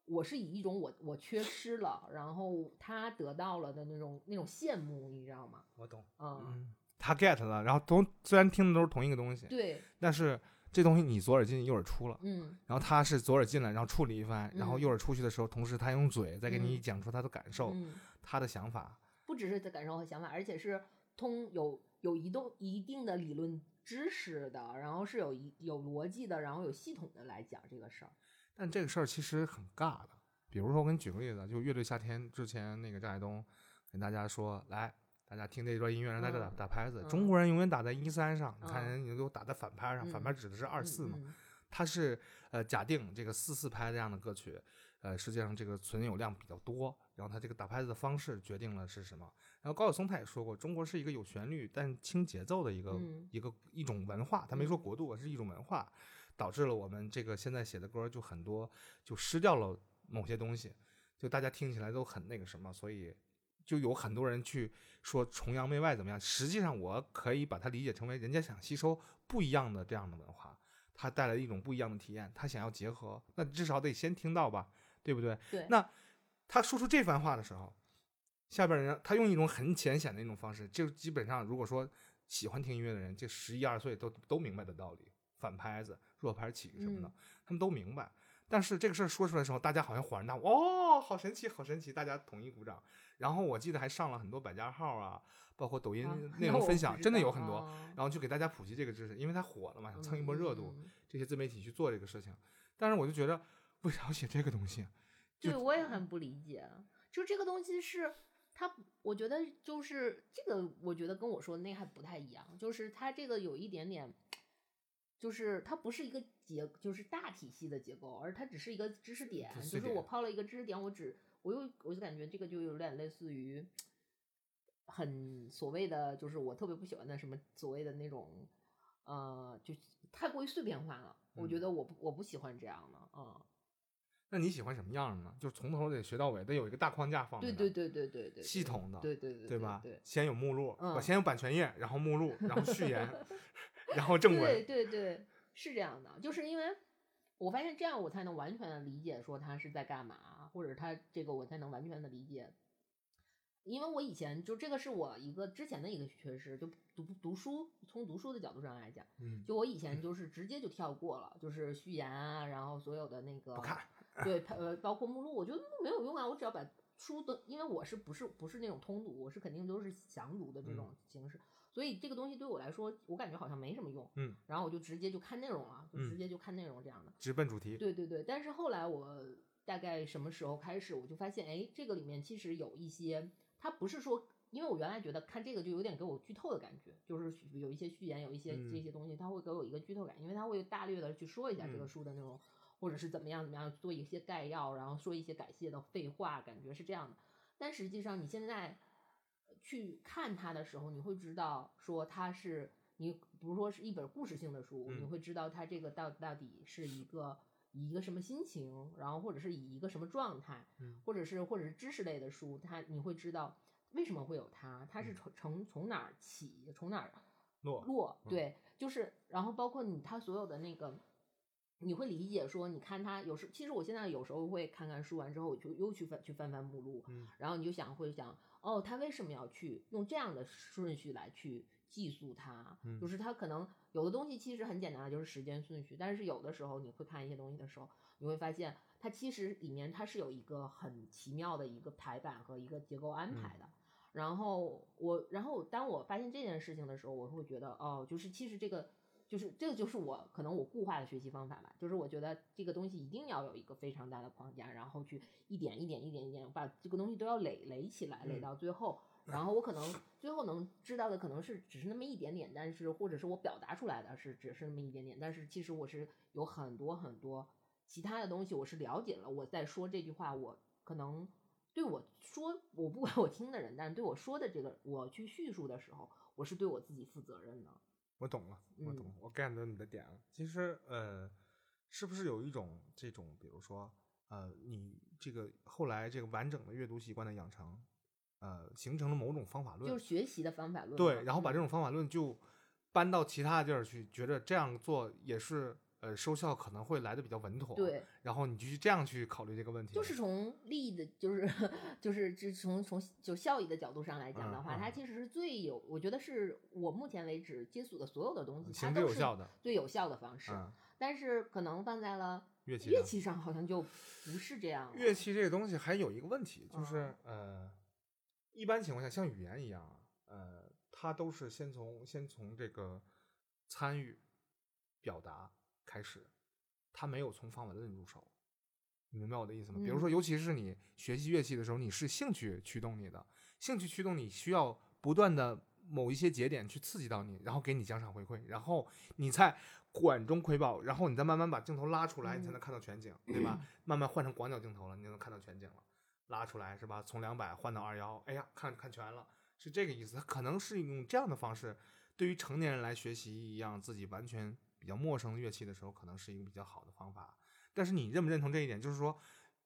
我是以一种我我缺失了，然后他得到了的那种那种羡慕，你知道吗？我懂，嗯，嗯，他 get 了，然后都虽然听的都是同一个东西，对，但是这东西你左耳进右耳出了。嗯然后他是左耳进来，然后处理一番，然后嗯右耳出去的时候，同时他用嘴再给你嗯讲出他的感受、嗯，他的想法。不只是在感受和想法，而且是通有有一动一定的理论知识的，然后是有一有逻辑的，然后有系统的来讲这个事儿。但这个事儿其实很尬的。比如说，我给你举个例子，就乐队夏天之前那个张海东跟大家说，来，大家听这段音乐，让大家打、嗯打拍子。嗯中国人永远打在一三上，你看嗯人家都打在反拍上，反拍嗯指的是二四嘛。嗯它是呃假定这个四四拍这样的歌曲，呃实际上这个存有量比较多，然后它这个打拍子的方式决定了是什么。然后高晓松他也说过，中国是一个有旋律但轻节奏的一个、嗯一个一种文化，他没说嗯国度，是一种文化，导致了我们这个现在写的歌就很多就失掉了某些东西，就大家听起来都很那个什么，所以。就有很多人去说崇洋媚外怎么样，实际上我可以把它理解成为人家想吸收不一样的这样的文化，它带来一种不一样的体验，他想要结合，那至少得先听到吧，对不对？对，那他说出这番话的时候，下边人他用一种很浅显的一种方式，就基本上如果说喜欢听音乐的人，这十一二岁都都明白的道理，反拍子、弱拍起什么的，嗯他们都明白。但是这个事儿说出来的时候，大家好像恍然大悟，哦，好神奇，好神奇，大家统一鼓掌。然后我记得还上了很多百家号啊，包括抖音啊内容分享，真的有很多。啊然后就给大家普及这个知识，因为它火了嘛，想蹭一波热度，嗯这些自媒体去做这个事情。但是我就觉得，为啥要写这个东西？对，我也很不理解。就这个东西是它，我觉得就是这个，我觉得跟我说的那还不太一样。就是它这个有一点点，就是它不是一个结，就是大体系的结构，而它只是一个知识点就是我抛了一个知识点，我只我又我就感觉这个就有点类似于很所谓的，就是我特别不喜欢的什么所谓的那种。呃，就太过于碎片化了，我觉嗯得我不我不喜欢这样的，嗯，那你喜欢什么样的呢？就从头得学到尾，得有一个大框架放对对对对对对，系统的，对对对对吧？对先有目录，嗯我先有版权页，然后目录，然后序言，然后正文对文。对对，是这样的，就是因为我发现这样我才能完全的理解说他是在干嘛，或者他这个我才能完全的理解。因为我以前就这个是我一个之前的一个缺失，就读读书，从读书的角度上来讲，嗯，就我以 前就是直接就跳过了，就是序言啊，然后所有的那个不看，对，呃，包括目录，我觉得没有用啊，我只要把书的，因为我是不是不是那种通读，我是肯定都是详读的这种形式，所以这个东西对我来说，我感觉好像没什么用，嗯，然后我就直接就看内容了，就嗯直接就看内容这样的，直奔主题。对对对，但是后来我大概什么时候开始，我就发现，哎，这个里面其实有一些，它不是说。因为我原来觉得看这个就有点给我剧透的感觉，就是有一些序言，有一些这嗯些东西，它会给我一个剧透感，因为它会大略的去说一下这个嗯书的内容，或者是怎么样怎么样做一些概要，然后说一些感谢的废话，感觉是这样的。但实际上你现在去看它的时候，你会知道说它是你，比如说是一本故事性的书，嗯你会知道它这个到到底是一个以一个什么心情，然后或者是以一个什么状态，嗯或者是或者是知识类的书，它你会知道为什么会有它，它是嗯从从从哪儿起，从哪儿落对，就是然后包括你它所有的那个。你会理解说，你看它有时，其实我现在有时候会看看书完之后，我就又去翻去翻翻目录，嗯然后你就想会想，哦，他为什么要去用这样的顺序来去记述它？嗯就是它可能有的东西其实很简单的，就是时间顺序，但是有的时候你会看一些东西的时候，你会发现它其实里面它是有一个很奇妙的一个排版和一个结构安排的。然后我，然后当我发现这件事情的时候，我会觉得，哦，就是其实这个就是这个就是我可能我固化的学习方法吧，就是我觉得这个东西一定要有一个非常大的框架，然后去一点一点一点一点把这个东西都要垒垒起来，垒嗯到最后，然后我可能 最后能知道的可能是只是那么一点点，但是或者是我表达出来的是只是那么一点点，但是其实我是有很多很多其他的东西我是了解了，我在说这句话，我可能对我说我不管我听的人，但是对我说的这个我去叙述的时候，我是对我自己负责任的。我懂了，我懂我 get 到你的点了。其实，呃，是不是有一种这种，比如说，呃，你这个后来这个完整的阅读习惯的养成，呃，形成了某种方法论，就是学习的方法论。对，然后把这嗯种方法论就搬到其他的地儿去，觉得这样做也是呃收效可能会来的比较稳妥。，对，然后你就去这样去考虑这个问题。就是从利益的，就是就是这从从就效益的角度上来讲的话，嗯嗯它其实是最有，我觉得是我目前为止接触的所有的东西，它行之都是有效的。最有效的方式。嗯，但是可能放在了乐器上乐器上，好像就不是这样了。乐器这个东西还有一个问题，就是、嗯呃，一般情况下像语言一样啊，呃，它都是先从先从这个参与表达开始，它没有从方法论入手。你明白我的意思吗？比如嗯说，尤其是你学习乐器的时候，你是兴趣驱动你的，兴趣驱动你需要不断的某一些节点去刺激到你，然后给你奖赏回馈，然后你在管中窥豹，然后你再慢慢把镜头拉出来，你才能嗯看到全景，对吧？慢慢换成广角镜头了，你就能看到全景了。拉出来是吧？从两百换到二幺，哎呀，看看全了，是这个意思。它可能是用这样的方式，对于成年人来学习一样自己完全比较陌生的乐器的时候，可能是一个比较好的方法。但是你认不认同这一点？就是说，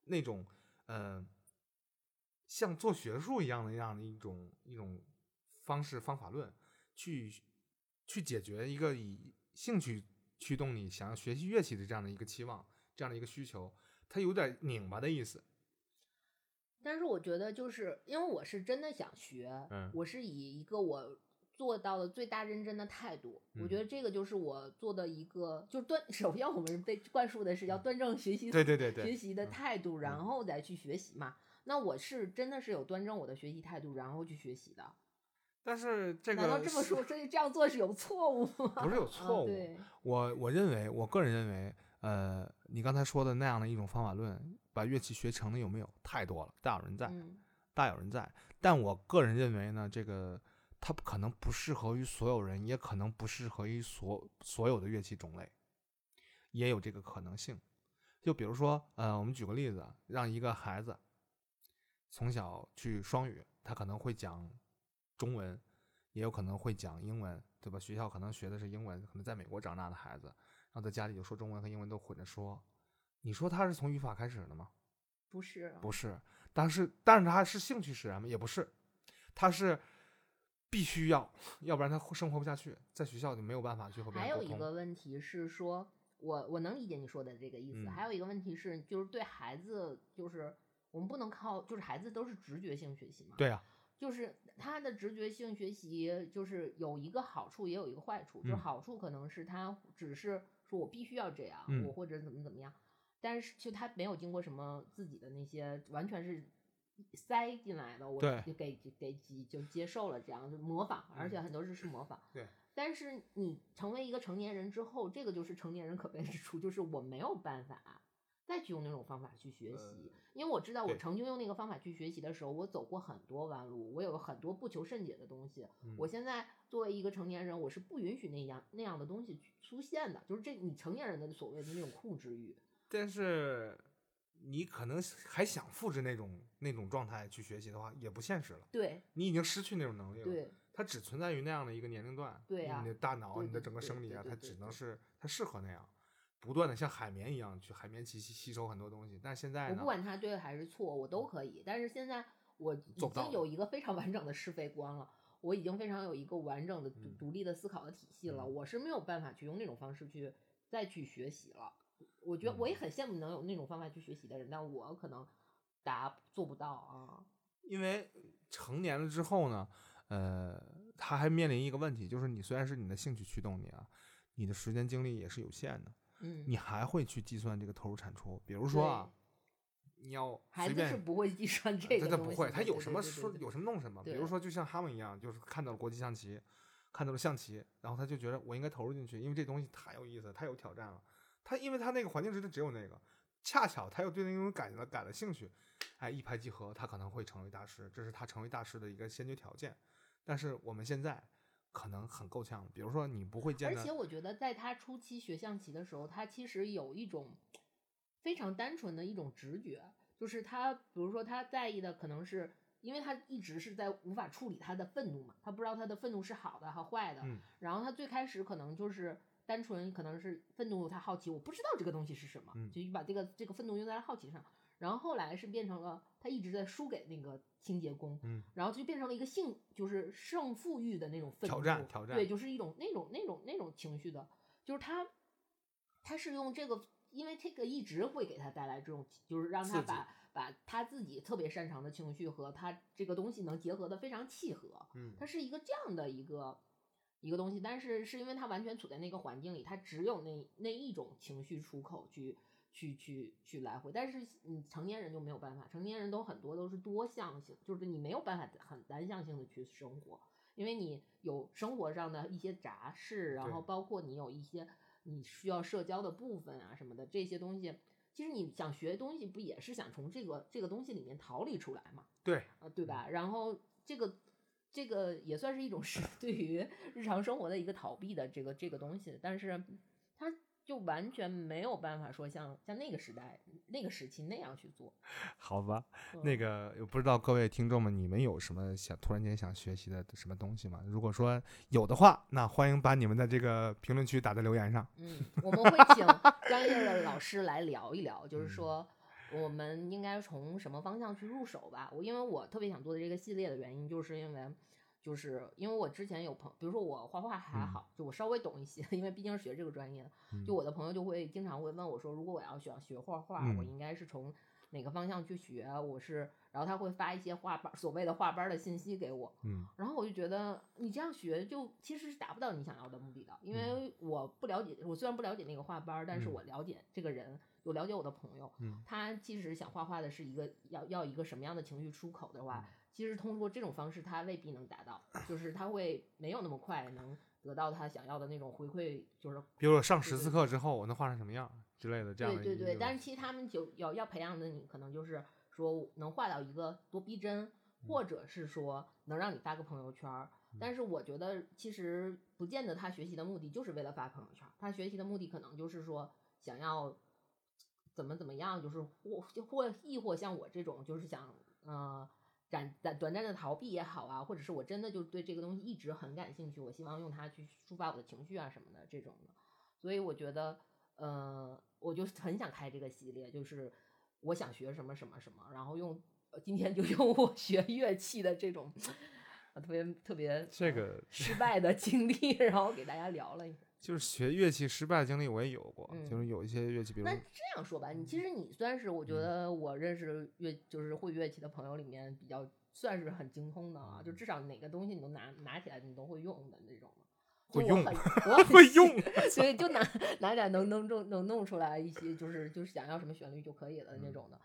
那种呃，像做学术一样的样的一种一种方式方法论，去去解决一个以兴趣驱动你想要学习乐器的这样的一个期望，这样的一个需求，它有点拧巴的意思。但是我觉得，就是因为我是真的想学，嗯我是以一个我做到了最大认真的态度，我觉嗯得这个就是我做的一个，就是端。首先，我们被灌输的是要端正学习，对对对对学习的嗯态度，然后再去学习嘛。那我是真的是有端正我的学习态度，然后去学习的。但是这个难道这么说，所以这样做是有错误吗？不是有错误？我我认为，我个人认为，呃，你刚才说的那样的一种方法论，把乐器学成的有没有太多了，大有人在，嗯大有人在。但我个人认为呢，这个它可能不适合于所有人，也可能不适合于所所有的乐器种类，也有这个可能性。就比如说，呃，我们举个例子，让一个孩子从小去双语，他可能会讲中文，也有可能会讲英文，对吧？学校可能学的是英文，可能在美国长大的孩子，然后在家里就说中文和英文都混着说。你说他是从语法开始的吗？不是，不是，但是但是他是兴趣使然吗？也不是，他是必须要，要不然他生活不下去，在学校就没有办法去和别人还有一。个问题是说，我我能理解你说的这个意思。嗯还有一个问题是，就是对孩子，就是我们不能靠，就是孩子都是直觉性学习嘛。。对啊，就是他的直觉性学习，就是有一个好处，也有一个坏处。就是嗯好处可能是他只是说我必须要这样，嗯我或者怎么怎么样，但是就他没有经过什么自己的那些，完全是塞进来的，我就给给给就接受了这样就模仿，而且嗯很多是是模仿。对。但是你成为一个成年人之后，这个就是成年人可悲之处，就是我没有办法再去用那种方法去学习，因为我知道我曾经用那个方法去学习的时候，我走过很多弯路，我有很多不求甚解的东西。嗯我现在作为一个成年人，我是不允许那样那样的东西出现的，就是这你成年人的所谓的那种控制欲。但是你可能还想复制那种那种状态去学习的话，也不现实了。对你已经失去那种能力了。对它只存在于那样的一个年龄段。对呀你的大脑、你的整个生理啊，它只能是它适合那样，不断的像海绵一样去海绵吸吸吸收很多东西。但是现在呢我不，管它对还是错，我都可以。但是现在我已经有一个非常完整的是非观了，我已经非常有一个完整的独嗯独立的思考的体系了，嗯我是没有办法去用那种方式去再去学习了。我觉得我也嗯很羡慕能有那种方法去学习的人，但我可能达做不到啊。因为成年了之后呢，呃，他还面临一个问题，就是你虽然是你的兴趣驱动你啊，你的时间精力也是有限的，嗯，你还会去计算这个投入产出。比如说啊，你要孩子是不会计算这个。他不会，他有什么说有什么弄什么。比如说，就像他们一样，就是看到了国际象棋，看到了象棋，然后他就觉得我应该投入进去，因为这东西太有意思，太有挑战了。他因为他那个环境之内只有那个，恰巧他又对那种感了感了兴趣，哎，一拍即合，他可能会成为大师，这是他成为大师的一个先决条件。但是我们现在可能很够呛，比如说你不会见而且我觉得在他初期学象棋的时候，他其实有一种非常单纯的一种直觉，就是他比如说他在意的可能是。因为他一直是在无法处理他的愤怒嘛，他不知道他的愤怒是好的还是坏的。嗯。然后他最开始可能就是单纯可能是愤怒，他好奇，我不知道这个东西是什么，就把这个这个愤怒用在了好奇上。然后后来是变成了他一直在输给那个清洁工，嗯。然后就变成了一个性，就是胜负欲的那种愤怒。挑战，挑战。对，就是一种那种那种那种情绪的，就是他，他是用这个，因为这个一直会给他带来这种，就是让他把。把他自己特别擅长的情绪和他这个东西能结合的非常契合，嗯，它是一个这样的一个一个东西，但是是因为他完全处在那个环境里，他只有那那一种情绪出口去去去去来回，但是你成年人就没有办法，成年人都很多都是多向性，就是你没有办法很单向性的去生活，因为你有生活上的一些杂事，然后包括你有一些你需要社交的部分啊什么的这些东西。其实你想学东西，不也是想从这个这个东西里面逃离出来嘛？对，呃，对吧？然后这个这个也算是一种是 对于日常生活的一个逃避的这个这个东西，但是它。就完全没有办法说像像那个时代那个时期那样去做，好吧？那个不知道各位听众们，你们有什么想突然间想学习的什么东西吗？如果说有的话，那欢迎把你们的这个评论区打在留言上。嗯，我们会请 专业的老师来聊一聊，就是说我们应该从什么方向去入手吧。我因为我特别想做的这个系列的原因，就是因为。就是因为我之前有朋，比如说我画画还好，就我稍微懂一些，因为毕竟是学这个专业的。就我的朋友就会经常会问我说，如果我要想学画画，我应该是从哪个方向去学？我是，然后他会发一些画班，所谓的画班的信息给我。嗯。然后我就觉得你这样学就其实是达不到你想要的目的的，因为我不了解，我虽然不了解那个画班，但是我了解这个人，我了解我的朋友，他其实想画画的是一个要要一个什么样的情绪出口的话。其实通过这种方式，他未必能达到，就是他会没有那么快能得到他想要的那种回馈，就是比如说上十次课之后，我能画成什么样之类的这样的。对对对，但是其实他们就要要培养的你，可能就是说能画到一个多逼真，或者是说能让你发个朋友圈。但是我觉得其实不见得他学习的目的就是为了发朋友圈，他学习的目的可能就是说想要怎么怎么样，就是或或亦或像我这种就是想呃。短短短暂的逃避也好啊，或者是我真的就对这个东西一直很感兴趣，我希望用它去抒发我的情绪啊什么的这种的。所以我觉得，呃，我就 很想开这个系列，就是我想学什么什么什么，然后用今天就用我学乐器的这种 特别特别这个失败的经历，然后给大家聊了一下。就是学乐器失败的经历我也有过，就是有一些乐器，比如那这样说吧，你其实你算是我觉得我认识乐就是会乐器的朋友里面比较算是很精通的啊，就至少哪个东西你都拿拿起来你都会用的那种。会用，我会用，所以就拿拿点能能弄能弄出来一些，就是就是想要什么旋律就可以了那种的。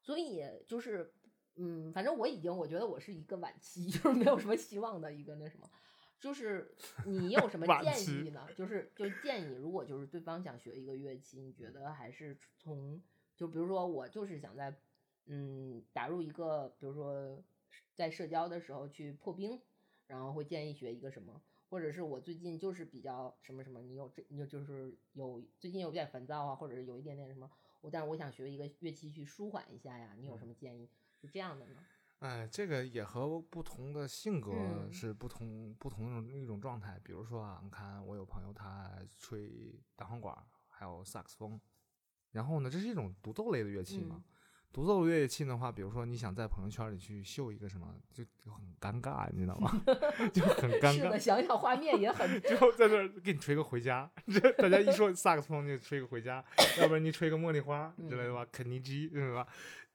所以就是嗯，反正我已经我觉得我是一个晚期，就是没有什么希望的一个那什么。就是你有什么建议呢？就是就建议，如果就是对方想学一个乐器，你觉得还是从就比如说我就是想在嗯打入一个，比如说在社交的时候去破冰，然后会建议学一个什么？或者是我最近就是比较什么什么，你有这你就就是有最近有点烦躁啊，或者是有一点点什么，我但是我想学一个乐器去舒缓一下呀，你有什么建议？是这样的呢？哎，这个也和不同的性格是不同不同种一种状态。比如说啊，你看我有朋友他吹单簧管，还有萨克斯风，然后呢，这是一种独奏类的乐器嘛。独奏乐器的话，比如说你想在朋友圈里去秀一个什么，就就很尴尬，你知道吗？就很尴尬。想想画面也很。之后在这给你吹个回家，这大家一说萨克斯风就吹个回家，要不然你吹个茉莉花之类的吧，肯尼基是吧？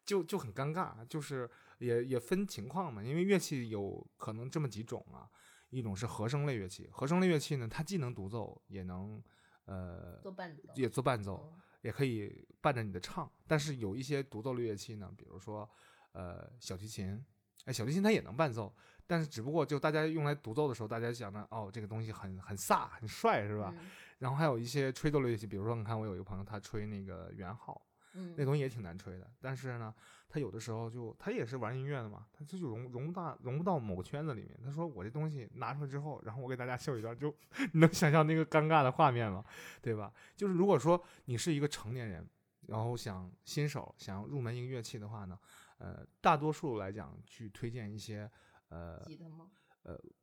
就就很尴尬，就是。也也分情况嘛，因为乐器有可能这么几种啊，一种是和声类乐器，和声类乐器呢，它既能独奏，也能呃做伴奏，也做伴奏，也可以伴着你的唱。但是有一些独奏类乐器呢，比如说呃小提琴，哎，小提琴它也能伴奏，但是只不过就大家用来独奏的时候，大家想着哦，这个东西很很飒很帅是吧？嗯然后还有一些吹奏类乐器，比如说你看我有一个朋友，他吹那个圆号，嗯，那东西也挺难吹的，但是呢，他有的时候就他也是玩音乐的嘛，他这就融融不大融不到某个圈子里面。他说我这东西拿出来之后，然后我给大家秀一段，就 你能想象那个尴尬的画面吗？对吧？就是如果说你是一个成年人，然后想新手想要入门一个乐器的话呢，呃，大多数来讲去推荐一些呃吉他吗？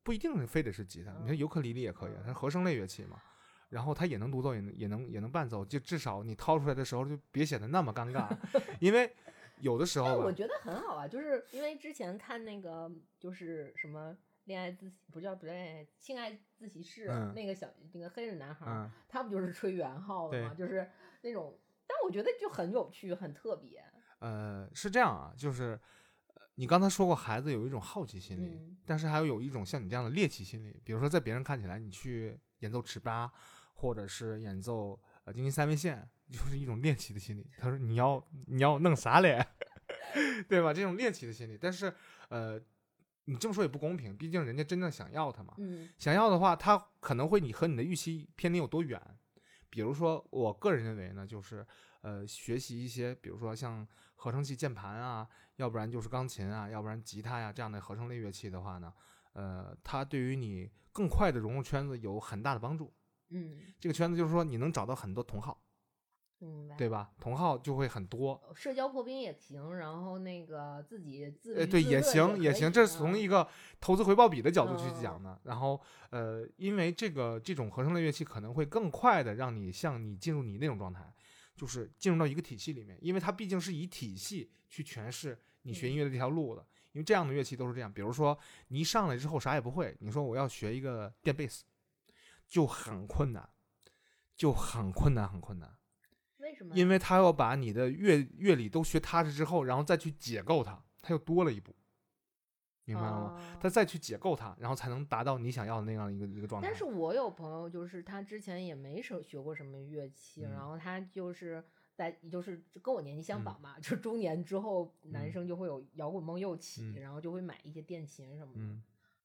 不一定是非得是吉他，你看尤克里里也可以，它是和声类乐器嘛。然后它也能独奏，也能也能也能伴奏，就至少你掏出来的时候就别显得那么尴尬，因为有的时候，但我觉得很好啊，就是因为之前看那个就是什么恋爱自习不叫不叫恋爱，性爱自习室、嗯那个小那个黑人男孩他不就是吹圆号的吗？就是那种，但我觉得就很有趣，很特别。呃，是这样啊，就是呃你刚才说过，孩子有一种好奇心理，嗯但是还有有一种像你这样的猎奇心理，比如说在别人看起来，你去演奏尺八，或者是演奏呃京津三味线，就是一种猎奇的心理。他说你要你要弄啥嘞，对吧？这种猎奇的心理，但是呃，你这么说也不公平，毕竟人家真正想要它嘛。嗯想要的话，它可能会你和你的预期偏离有多远？比如说，我个人认为呢，就是呃，学习一些，比如说像合成器键盘啊，要不然就是钢琴啊，要不然吉他呀、这样的合成类乐器的话呢，呃，它对于你更快的融入圈子有很大的帮助。嗯，这个圈子就是说，你能找到很多同好，明白。对吧？同好就会很多。社交破冰也行，然后那个自己自呃，对，也行，也行，这是从一个投资回报比的角度去嗯讲的。然后，呃，因为这个这种合成类乐器可能会更快的让你像你进入你那种状态，就是进入到一个体系里面，因为它毕竟是以体系去诠释你学音乐的这条路的。因为这样的乐器都是这样，比如说你一上来之后啥也不会，你说我要学一个电贝斯，就很困难，就很困难，很困难。为什么？因为他要把你的乐乐理都学踏实之后，然后再去解构它，它又多了一步，明白了吗？哦他再去解构它，然后才能达到你想要的那样一个一个状态。但是我有朋友，就是他之前也没手学过什么乐器，嗯然后他就是在就是跟我年纪相嗯仿嘛，就中年之后男嗯生就会有摇滚梦又起，嗯然后就会买一些电琴什么的。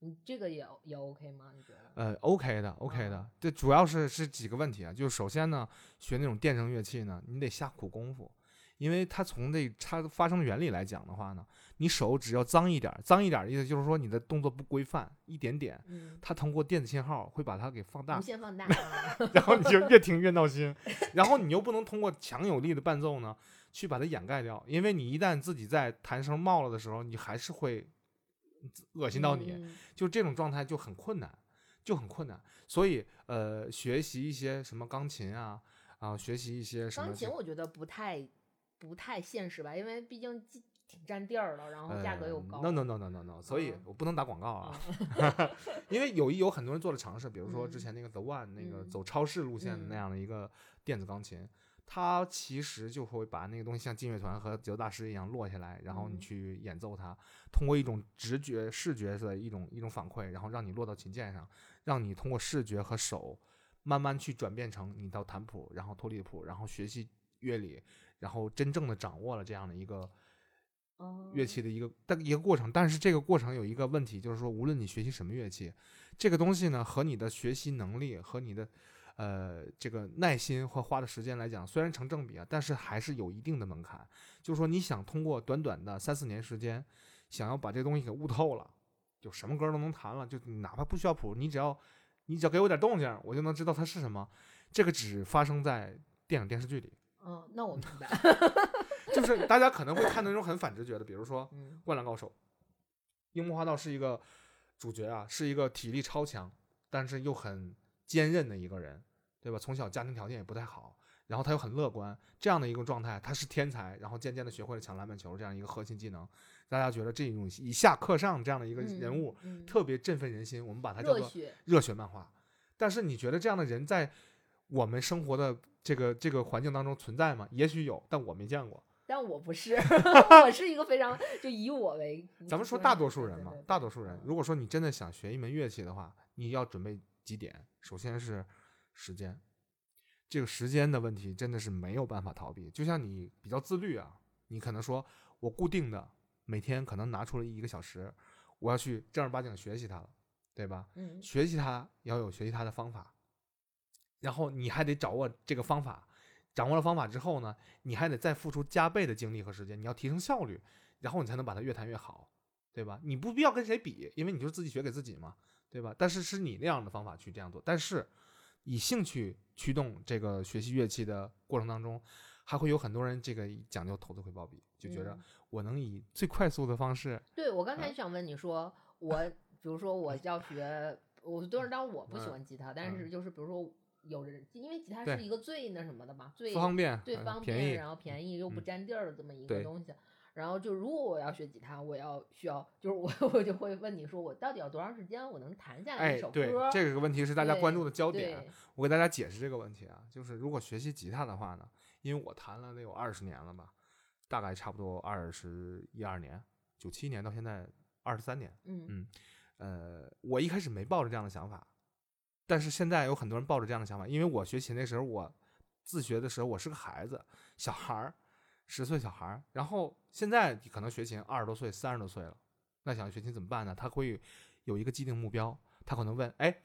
嗯，你这个也也 OK 吗？你觉得？呃，OK 的，OK 的啊。这主要是是几个问题啊，就是首先呢，学那种电声乐器呢，你得下苦功夫，因为它从这它发声原理来讲的话呢，你手只要脏一点儿，脏一点儿的意思就是说你的动作不规范一点点，嗯，它通过电子信号会把它给放大无，限放大 啊。然后你就越听越闹心，然后你又不能通过强有力的伴奏呢去把它掩盖掉，因为你一旦自己在弹声冒了的时候，你还是会恶心到你，嗯。就这种状态就很困难，就很困难。所以呃，学习一些什么钢琴啊啊，学习一些什么钢琴我觉得不太不太现实吧，因为毕竟既挺占地儿了，然后价格又高。呃 No no no no no no，所以。嗯我不能打广告啊，啊 因为有一有很多人做了尝试，比如说之嗯。前那个 The One 那个嗯。走超市路线的那嗯。样的一个电子钢琴，它其实就会把那个东西像劲乐团和节奏大师一样落下来，然后你嗯去演奏它，通过一种直觉、视觉的一种一种反馈，然后让你落到琴键上，让你通过视觉和手慢慢去转变成你到弹谱，然后脱离谱，然后学习乐理，然后真正的掌握了这样的一个。乐器哦的一个但一个过程，但是这个过程有一个问题，就是说，无论你学习什么乐器，这个东西呢和你的学习能力和你的呃这个耐心和花的时间来讲，虽然成正比啊，但是还是有一定的门槛。就是说，你想通过短短的三四年时间，想要把这东西给悟透了，就什么歌都能弹了，就哪怕不需要谱，你只要你只要给我点动静，我就能知道它是什么。这个只发生在电影电视剧里，嗯，那我明白。就是大家可能会看那种很反直觉的，比如说嗯灌篮高手，樱木花道是一个主角啊，是一个体力超强，但是又很坚韧的一个人，对吧？从小家庭条件也不太好，然后他又很乐观，这样的一个状态，他是天才，然后渐渐的学会了抢篮板球这样一个核心技能，大家觉得这种以下课上这样的一个人物、嗯嗯特别振奋人心，我们把它叫做热血，漫画。但是你觉得这样的人在我们生活的这个这个环境当中存在吗？也许有，但我没见过。但我不是，我是一个非常就以我为。咱们说大多数人嘛对对，对大多数人，嗯如果说你真的想学一门乐器的话，你要准备几点？首先是时间，这个时间的问题真的是没有办法逃避。就像你比较自律啊，你可能说我固定的每天可能拿出了一个小时，我要去正儿八经学习它了，对吧？嗯学习它要有学习它的方法，然后你还得掌握这个方法，掌握了方法之后呢，你还得再付出加倍的精力和时间，你要提升效率，然后你才能把它越弹越好，对吧？你不必要跟谁比，因为你就是自己学给自己嘛，对吧？但是是你那样的方法去这样做，但是以兴趣驱动这个学习乐器的过程当中，还会有很多人这个讲究投资回报比，就觉得嗯我能以最快速的方式，对我刚啊才想问你说，我 比如说我要学，我当然当然我不喜嗯欢吉他，但是就是比如说有人，因为吉他是一个最那什么的嘛，最方便、最嗯方便，便，然后便宜又不嗯占地儿的这么一个东西。然后就如果我要学吉他，我要需要就是我 我就会问你说，我到底要多长时间我能弹下来哎一首，歌？对，这个问题是大家关注的焦点。我给大家解释这个问题啊，就是如果学习吉他的话呢，因为我弹了得有二十年了吧，大概差不多二十一二年，九七年到现在二十三年。嗯嗯呃，我一开始没抱着这样的想法，但是现在有很多人抱着这样的想法，因为我学琴那时候我自学的时候我是个孩子，小孩儿，十岁小孩儿，然后现在可能学琴二十多岁、三十多岁了，那想学琴怎么办呢？他会有一个既定目标，他可能问，哎，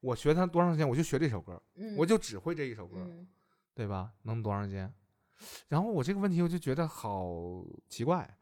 我学它多长时间？我就学这首歌，嗯，我就只会这一首歌，嗯对吧？能多长时间？然后我这个问题我就觉得好奇怪，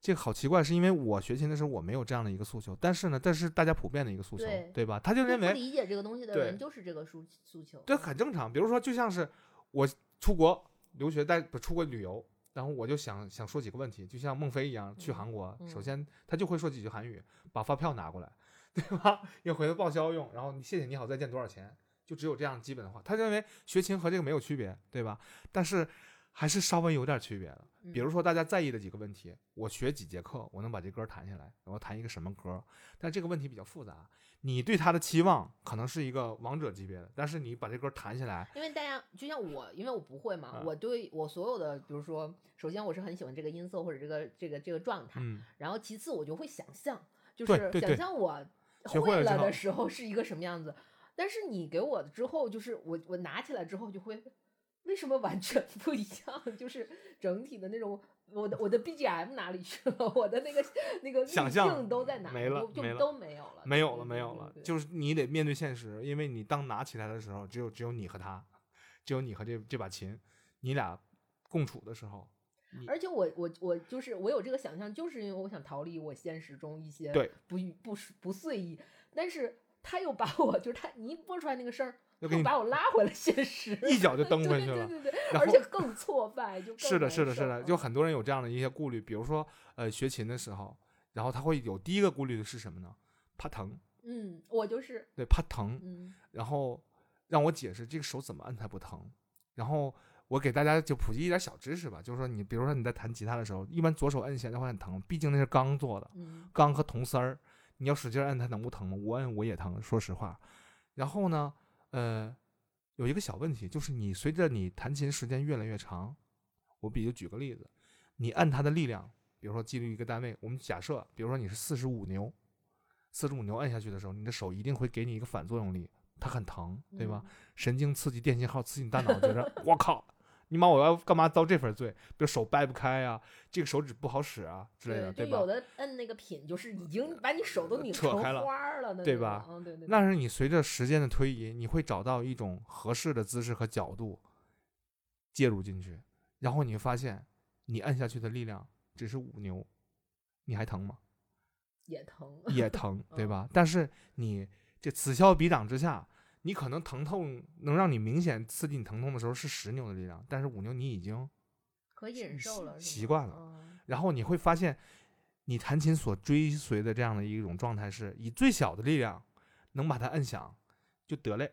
这个好奇怪，是因为我学琴的时候我没有这样的一个诉求，但是呢，这是大家普遍的一个诉求，对吧？他就认为理解这个东西的对人就是这个诉诉求。这很正常。比如说，就像是我出国留学，带不出国旅游，然后我就想想说几个问题，就像孟非一样去嗯韩国，首嗯先他就会说几句韩语，把发票拿过来，对吧？要回头报销用，然后谢谢你好再见多少钱，就只有这样基本的话。他认为学琴和这个没有区别，对吧？但是还是稍微有点区别的。比如嗯说大家在意的几个问题，我学几节课，我能把这歌弹下来，我要弹一个什么歌？但这个问题比较复杂，你对他的期望可能是一个王者级别的，但是你把这歌弹下来，因为大家就像我，因为我不会嘛，啊我对我所有的，比如说，首先我是很喜欢这个音色或者这个这个这个状态，嗯，然后其次我就会想象，就是想象我会了的时候是一个什么样子。但是你给我之后，就是我我拿起来之后就会，为什么完全 不一样？就是整体的那种，我的我的 BGM 哪里去了？我的那个那个滤想象镜都在哪？没了就都没有了，没有了，没有了，就是你得面对现实，因为你当拿起来的时候，只有只有你和他，只有你和这这把琴，你俩共处的时候，而且我我我就是我有这个想象，就是因为我想逃离我现实中一些对不愉不不随意，但是他又把我就是他你一播出来那个声儿，又给你把我拉回了现实，一脚就蹬回去了。对对对对，而且更挫败，就更是的，是的，是的，就很多人有这样的一些顾虑，比如说，呃，学琴的时候，然后他会有第一个顾虑的是什么呢？怕疼，嗯，我就是对，怕疼，嗯然后让我解释这个手怎么摁才不疼，然后我给大家就普及一点小知识吧，就是说你比如说你在弹吉他的时候，一般左手摁弦的话很疼，毕竟那是钢做的，嗯钢和铜丝儿，你要使劲摁它能不疼吗？我摁我也疼，说实话。然后呢，呃，有一个小问题，就是你随着你弹琴时间越来越长，我比如举个例子，你按它的力量，比如说记录一个单位，我们假设，比如说你是四十五牛，四十五牛按下去的时候，你的手一定会给你一个反作用力，它很疼，对吧？嗯神经刺激电信号刺激你大脑，觉得 我靠，你妈我要干嘛遭这份罪？比如手掰不开呀、这个手指不好使啊之类的，对，对吧就有？的摁那个品，就是已经把你手都拧成扯开了花儿了对吧种？嗯，对对，那是你随着时间的推移，你会找到一种合适的姿势和角度介入进去，然后你会发现，你摁下去的力量只是五牛，你还疼吗？也疼，也 疼，对嗯吧？但是你这此消彼长之下，你可能疼痛能让你明显刺激你疼痛的时候是十牛的力量，但是五牛你已经，可以忍受了，习惯了嗯然后你会发现，你弹琴所追随的这样的一种状态是以最小的力量能把它摁响就得嘞，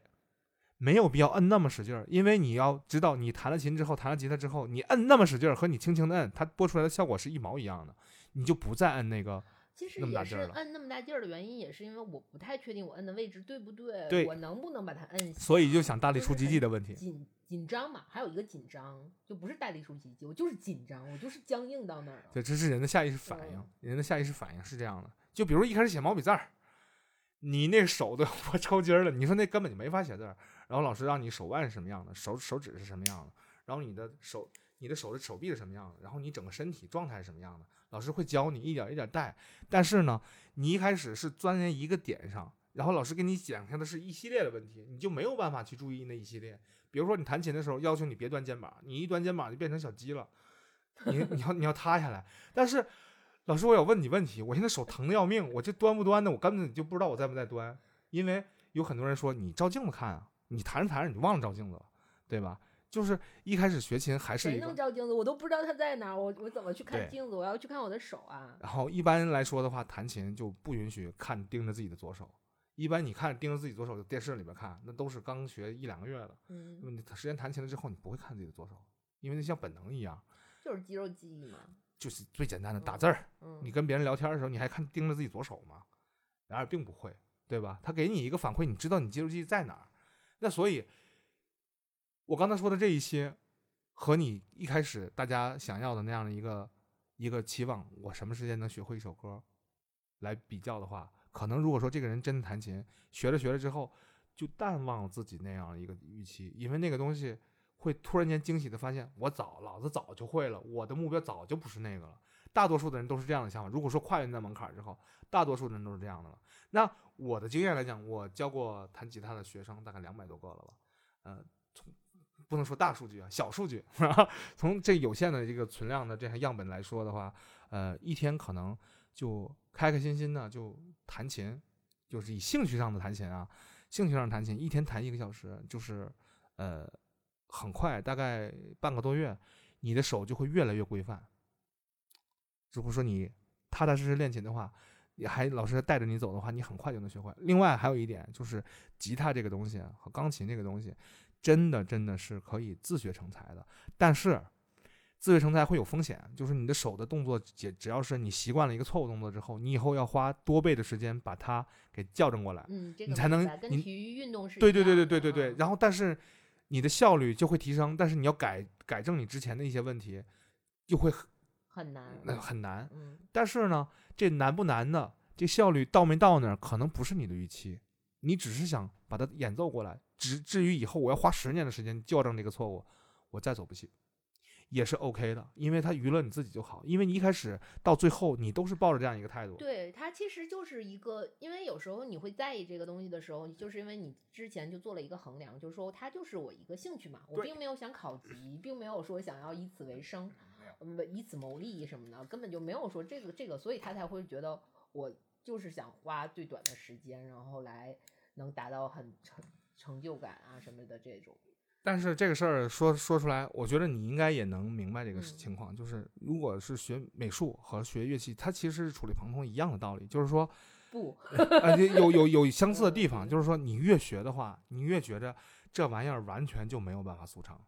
没有必要摁那么使劲儿，因为你要知道，你弹了琴之后，弹了吉他之后，你摁那么使劲儿和你轻轻的摁，它播出来的效果是一毛一样的，你就不再摁那个。其实也是摁那么大劲儿的原因，也是因为我不太确定我摁的位置对不对，对我能不能把它摁下，所以就想大力出奇迹的问题。紧紧张嘛，还有一个紧张，就不是大力出奇迹，我就是紧张，我就是僵硬到那儿了。对，这是人的下意识反应，人的下意识反应是这样的。就比如一开始写毛笔字儿，你那手都 我抽筋儿了，你说那根本就没法写字儿。然后老师让你手腕是什么样的，手手指是什么样的，然后你的手你的手的手臂是什么样的，然后你整个身体状态是什么样的，老师会教你一点一点带。但是呢，你一开始是钻研一个点上，然后老师给你讲开的是一系列的问题，你就没有办法去注意那一系列。比如说你弹琴的时候，要求你别端肩膀，你一端肩膀就变成小鸡了，你你要你要塌下来。但是老师，我有问你问题，我现在手疼的要命，我这端不端的，我根本就不知道我在不在端，因为有很多人说你照镜子看啊，你弹着弹着你就忘了照镜子了，对吧？就是一开始学琴还是谁能照镜子？我都不知道他在哪儿，我我怎么去看镜子？我要去看我的手啊。然后一般来说的话，弹琴就不允许看盯着自己的左手。一般你看盯着自己左手，电视里边看，那都是刚学一两个月的。嗯那，么你时间弹琴了之后，你不会看自己的左手，因为那像本能一样，就是肌肉记忆嘛。就是最简单的打字儿。嗯，你跟别人聊天的时候，你还看盯着自己左手吗？然而并不会，对吧？他给你一个反馈，你知道你肌肉记忆在哪儿。那所以，我刚才说的这一些，和你一开始大家想要的那样的一个一个期望，我什么时间能学会一首歌，来比较的话，可能如果说这个人真的弹琴，学着学着之后，就淡忘了自己那样的一个预期，因为那个东西会突然间惊喜的发现，我早老子早就会了，我的目标早就不是那个了。大多数的人都是这样的想法。如果说跨越那门槛之后，大多数人都是这样的了。那我的经验来讲，我教过弹吉他的学生大概两百多个了吧，呃，从不能说大数据啊，小数据，从这有限的这个存量的这些样本来说的话，呃，一天可能就开开心心的就弹琴，就是以兴趣上的弹琴啊，兴趣上弹琴，一天弹一个小时，就是呃，很快，大概半个多月，你的手就会越来越规范。如果说你踏踏实实练琴的话，你还老师带着你走的话，你很快就能学会。另外还有一点就是，吉他这个东西和钢琴这个东西，真的真的是可以自学成才的。但是自学成才会有风险，就是你的手的动作，只只要是你习惯了一个错误动作之后，你以后要花多倍的时间把它给校正过来。嗯，这你才能个跟你体育运动是对对对对对对对。嗯然后，但是你的效率就会提升，但是你要改改正你之前的一些问题，就会很很难。那很难。嗯，但是呢，这难不难的，这效率到没到那儿，可能不是你的预期，你只是想把它演奏过来。至至于以后我要花十年的时间校正这个错误，我再走不起，也是 OK 的，因为他娱乐你自己就好。因为你一开始到最后，你都是抱着这样一个态度。对，他其实就是一个，因为有时候你会在意这个东西的时候，就是因为你之前就做了一个衡量，就是说他就是我一个兴趣嘛，我并没有想考级，并没有说想要以此为生，呃以此谋利什么的，根本就没有说这个这个，所以他才会觉得我就是想花最短的时间，然后来能达到很成成就感啊什么的这种。但是这个事儿说说出来，我觉得你应该也能明白这个嗯情况，就是如果是学美术和学乐器，它其实是触类旁通一样的道理，就是说，不，呃，有有有相似的地方，就是说你越学的话，你越觉着这玩意儿完全就没有办法速成，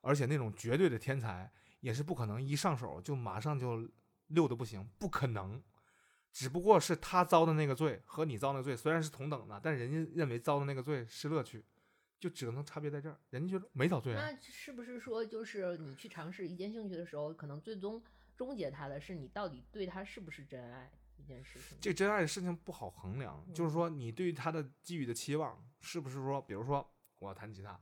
而且那种绝对的天才也是不可能一上手就马上就溜的不行，不可能。只不过是他遭的那个罪和你遭那个罪虽然是同等的，但人家认为遭的那个罪是乐趣，就只能差别在这儿。人家觉得没遭罪啊，那是不是说，就是你去尝试一件兴趣的时候，可能最终终结它的是你到底对它是不是真爱这件事情？这真爱的事情不好衡量，就是嗯说你对于他的寄予的期望是不是说，比如说我要弹吉他，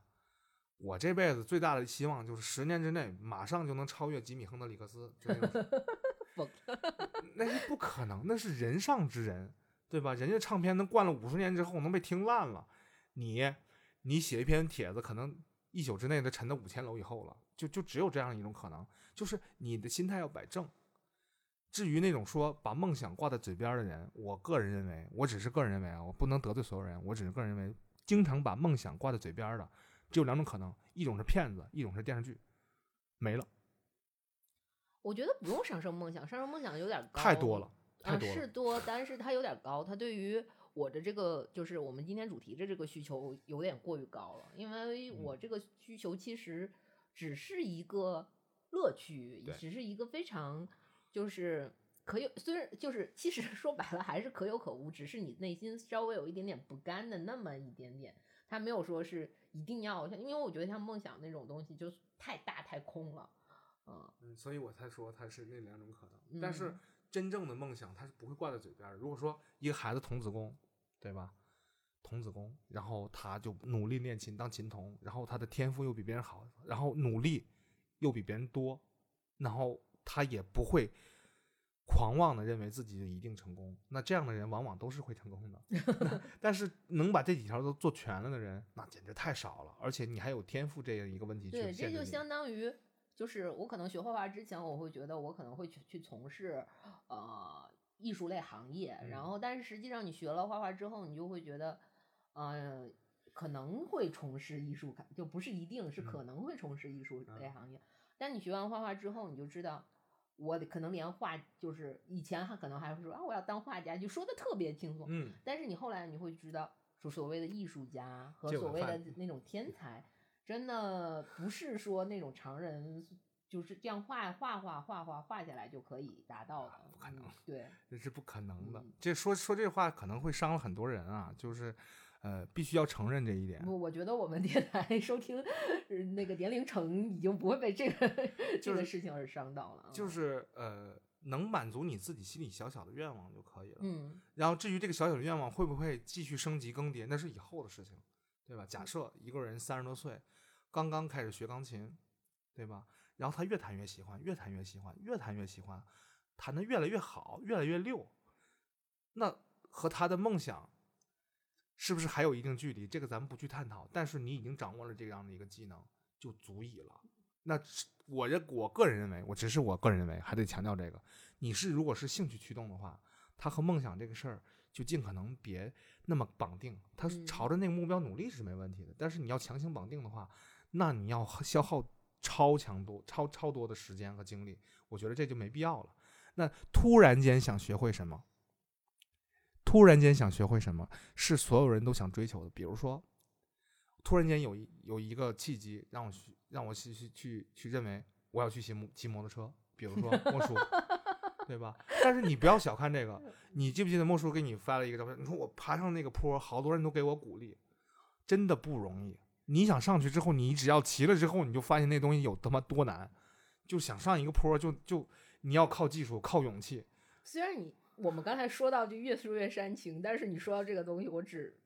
我这辈子最大的期望就是十年之内马上就能超越吉米亨德里克斯，就那种 疯那是不可能，那是人上之人，对吧？人家唱片能灌了五十年之后能被听烂了，你你写一篇帖子，可能一宿之内都沉到五千楼以后了，就就只有这样一种可能，就是你的心态要摆正。至于那种说把梦想挂在嘴边的人，我个人认为，我只是个人认为啊，我不能得罪所有人，我只是个人认为，经常把梦想挂在嘴边的，只有两种可能，一种是骗子，一种是电视剧，没了，我觉得不用上升梦想，上升梦想有点高，太多了，太嗯，多了。是多，但是它有点高，它对于我的这个就是我们今天主题的这个需求有点过于高了，因为嗯我这个需求其实只是一个乐趣对，只是一个非常就是可有，虽然就是其实 说白了还是可有可无，只是你内心稍微有一点点不甘的那么一点点，它没有说是一定要，因为我觉得像梦想那种东西就太大太空了，嗯，嗯，所以我才说他是那两种可能。但是嗯真正的梦想，他是不会挂在嘴边的。如果说一个孩子童子功，对吧？童子功，然后他就努力练琴当琴童，然后他的天赋又比别人好，然后努力又比别人多，然后他也不会狂妄的认为自己就一定成功。那这样的人往往都是会成功的。但是能把这几条都做全了的人，那简直太少了。而且你还有天赋这样一个问题去对，这就相当于就是我可能学画画之前，我会觉得我可能会去去从事呃艺术类行业，然嗯后但是实际上你学了画画之后，你就会觉得呃可能会从事艺术，就不是一定是嗯可能会从事艺术类行业。但你学完画画之后，你就知道。我可能连画就是以前还可能还会说啊，我要当画家，就说的特别轻松。嗯，但是你后来你会知道，说所谓的艺术家和所谓的那种天才，真的不是说那种常人就是这样画画画画画画下来就可以达到的，不可能嗯对，这是不可能的嗯。这说说这话可能会伤了很多人啊，就是呃，必须要承认这一点。我我觉得我们电台收听呃那个年龄层已经不会被这个这就是个事情而伤到了啊，就是呃，能满足你自己心里小小的愿望就可以了。嗯然后至于这个小小的愿望会不会继续升级更迭，那是以后的事情，对吧？假设一个人三十多岁，刚刚开始学钢琴，对吧？然后他越弹越喜欢，越弹越喜欢，越弹越喜欢，弹得越来越好，越来越溜，那和他的梦想是不是还有一定距离？这个咱们不去探讨。但是你已经掌握了这样的一个技能，就足以了。那我认我个人认为，我只是我个人认为，还得强调这个：你是如果是兴趣驱动的话，他和梦想这个事儿就尽可能别那么绑定，他嗯朝着那个目标努力是没问题的。但是你要强行绑定的话，那你要消耗超强度、超超多的时间和精力，我觉得这就没必要了。那突然间想学会什么？突然间想学会什么，是所有人都想追求的。比如说，突然间有一有一个契机，让我去让我去去去去认为我要去骑摩骑摩托车，比如说 莫叔，对吧？但是你不要小看这个，你记不记得莫叔给你发了一个照片？你说我爬上那个坡，好多人都给我鼓励，真的不容易。你想上去之后，你只要骑了之后，你就发现那东西有他妈多难。就想上一个坡，就就你要靠技术，靠勇气。虽然你我们刚才说到就越说越煽情，但是你说到这个东西，我只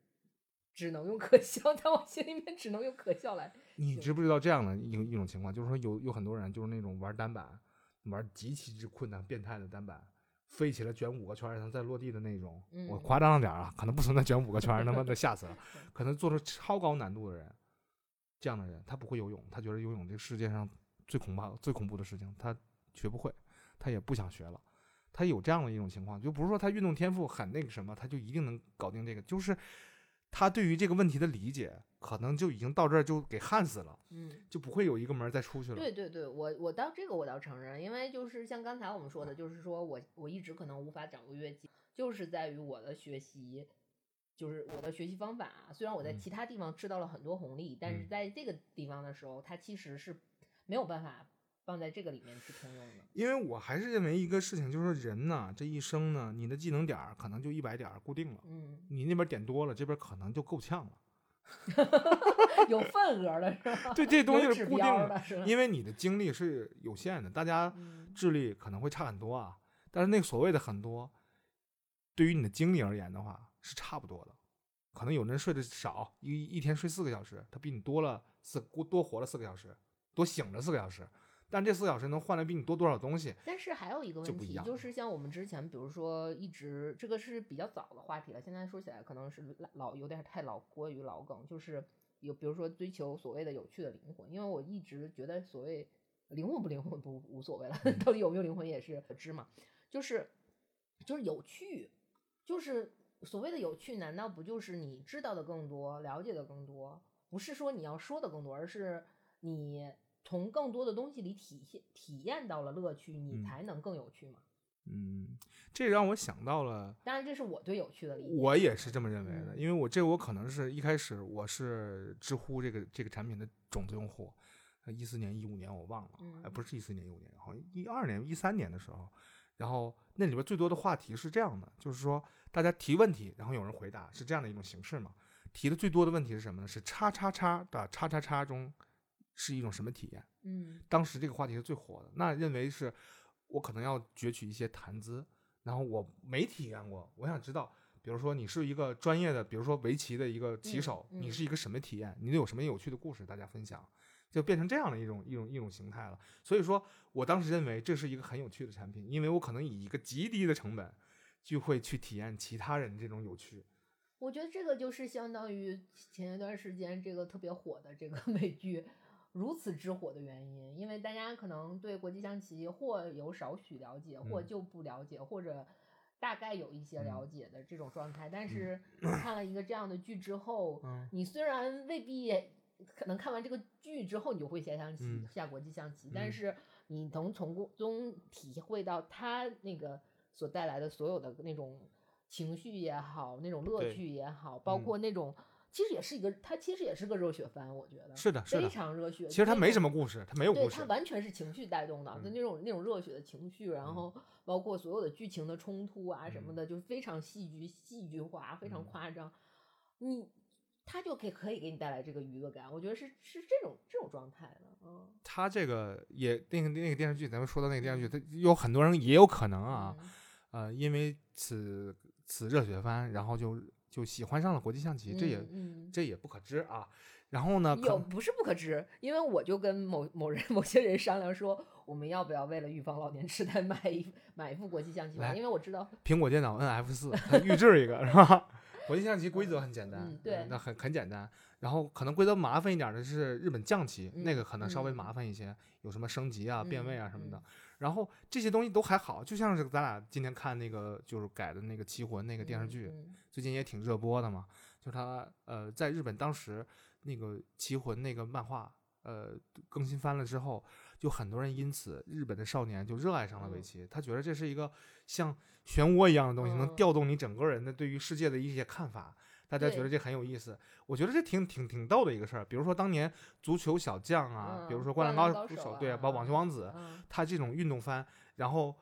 只能用可笑，但我心里面只能用可笑来。你知不知道这样的一种一种情况，就是说有有很多人就是那种玩单板，玩极其之困难、变态的单板，飞起来卷五个圈儿，然后再落地的那种。我嗯夸张了点儿啊，可能不存在卷五个圈儿，他妈的吓死了。可能做出超高难度的人，这样的人他不会游泳，他觉得游泳这个世界上最恐怕、最恐怖的事情，他学不会，他也不想学了。他有这样的一种情况，就不是说他运动天赋很那个什么，他就一定能搞定这个，就是他对于这个问题的理解，可能就已经到这儿就给焊死了，嗯，就不会有一个门儿再出去了。对对对，我我倒这个我倒承认，因为就是像刚才我们说的，就是说我我一直可能无法掌握乐器，就是在于我的学习，就是我的学习方法。虽然我在嗯其他地方吃到了很多红利，但是嗯在这个地方的时候，它其实是没有办法放在这个里面去通用的。因为我还是认为一个事情，就是说人呢，这一生呢，你的技能点可能就一百点固定了，嗯，你那边点多了，这边可能就够呛了。有份额的是吧？对，这东西是固定的？因为你的精力是有限的，大家嗯智力可能会差很多啊。但是那个所谓的很多，对于你的精力而言的话，是差不多的。可能有人睡得少，一一天睡四个小时，他比你多了四多活了四个小时，多醒了四个小时。但这四个小时能换来比你多多少东西？但是还有一个问题，就是像我们之前，比如说一直这个是比较早的话题了，现在说起来可能是老老有点太老过于老梗，就是有比如说追求所谓的有趣的灵魂，因为我一直觉得所谓灵魂不灵魂不无所谓了，到底有没有灵魂也是可知嘛，就是就是有趣，就是所谓的有趣，难道不就是你知道的更多，了解的更多？不是说你要说的更多，而是你从更多的东西里体现体验到了乐趣，你嗯才能更有趣嘛。嗯，这让我想到了，当然，这是我对有趣的理解。我也是这么认为的，嗯因为我这我可能是一开始我是知乎这个这个产品的种子用户，一四年一五年我忘了，嗯哎，不是一四年一五年，好像一二年一三年的时候，然后那里边最多的话题是这样的，就是说大家提问题，然后有人回答，是这样的一种形式嘛。提的最多的问题是什么呢？是叉叉叉的叉叉叉中是一种什么体验？嗯当时这个话题是最火的，那认为是我可能要攫取一些谈资，然后我没体验过，我想知道，比如说你是一个专业的，比如说围棋的一个棋手，嗯嗯你是一个什么体验？你有什么有趣的故事大家分享？就变成这样的一种一种一种形态了。所以说我当时认为这是一个很有趣的产品，因为我可能以一个极低的成本，就会去体验其他人这种有趣。我觉得这个就是相当于前一段时间这个特别火的这个 美剧如此之火的原因，因为大家可能对国际象棋或有少许了解，或嗯。就不了解，或者大概有一些了嗯解的这种状态。但是看了一个这样的剧之后，嗯。你虽然未必可能看完这个剧之后你就会下象棋、嗯。下国际象棋，但嗯。是你能从中体会到它那个所带来的所有的那种情绪也好，那种乐趣也好，包嗯。括那种、其实也是一个，它其实也是个热血番，我觉得是的，是非。常热血。其实它没什么。故事，它没有，故事。它完全是情绪带动的，就嗯那种那种热血的情绪，然嗯后包括所有的剧情的冲突啊什么嗯的，就是非常戏剧戏剧化，非常嗯夸张。你它就可以可以给你带来这个娱乐感，我觉得是是这种这种状态的，嗯它这个也那个那个电视剧，咱们说到那个电视剧，它有很多人也有可能啊，嗯呃，因为此此热血番，然后就就喜欢上了国际象棋，这也嗯嗯这也不可知啊。然后呢，可有不是不可知，因为我就跟某某人某些人商量说，我们要不要为了预防老年痴呆买一 买一副国际象棋来盘，因为我知道苹果电脑 NF 四，它预制一个是吧？国际象棋规则很简单，嗯对那很很简单。然后可能规则麻烦一点的是日本将棋，那嗯个可能稍微嗯麻烦一些，有什么升级啊、变位啊嗯什么的嗯。然后这些东西都还好，就像是咱俩今天看那个就是改的那个《棋魂》那个电视剧，嗯最近也挺热播的嘛。就它呃，在日本当时那个《棋魂》那个漫画呃更新翻了之后，就很多人因此日本的少年就热爱上了围嗯棋，他觉得这是一个像漩涡一样的东西，能嗯调动你整个人的对于世界的一些看法。大家觉得这很有意思，我觉得这挺挺挺逗的一个事儿。比如说当年足球小将啊，比如嗯说灌篮高手手，对啊，啊包括网球王子，嗯他这种运动番，然后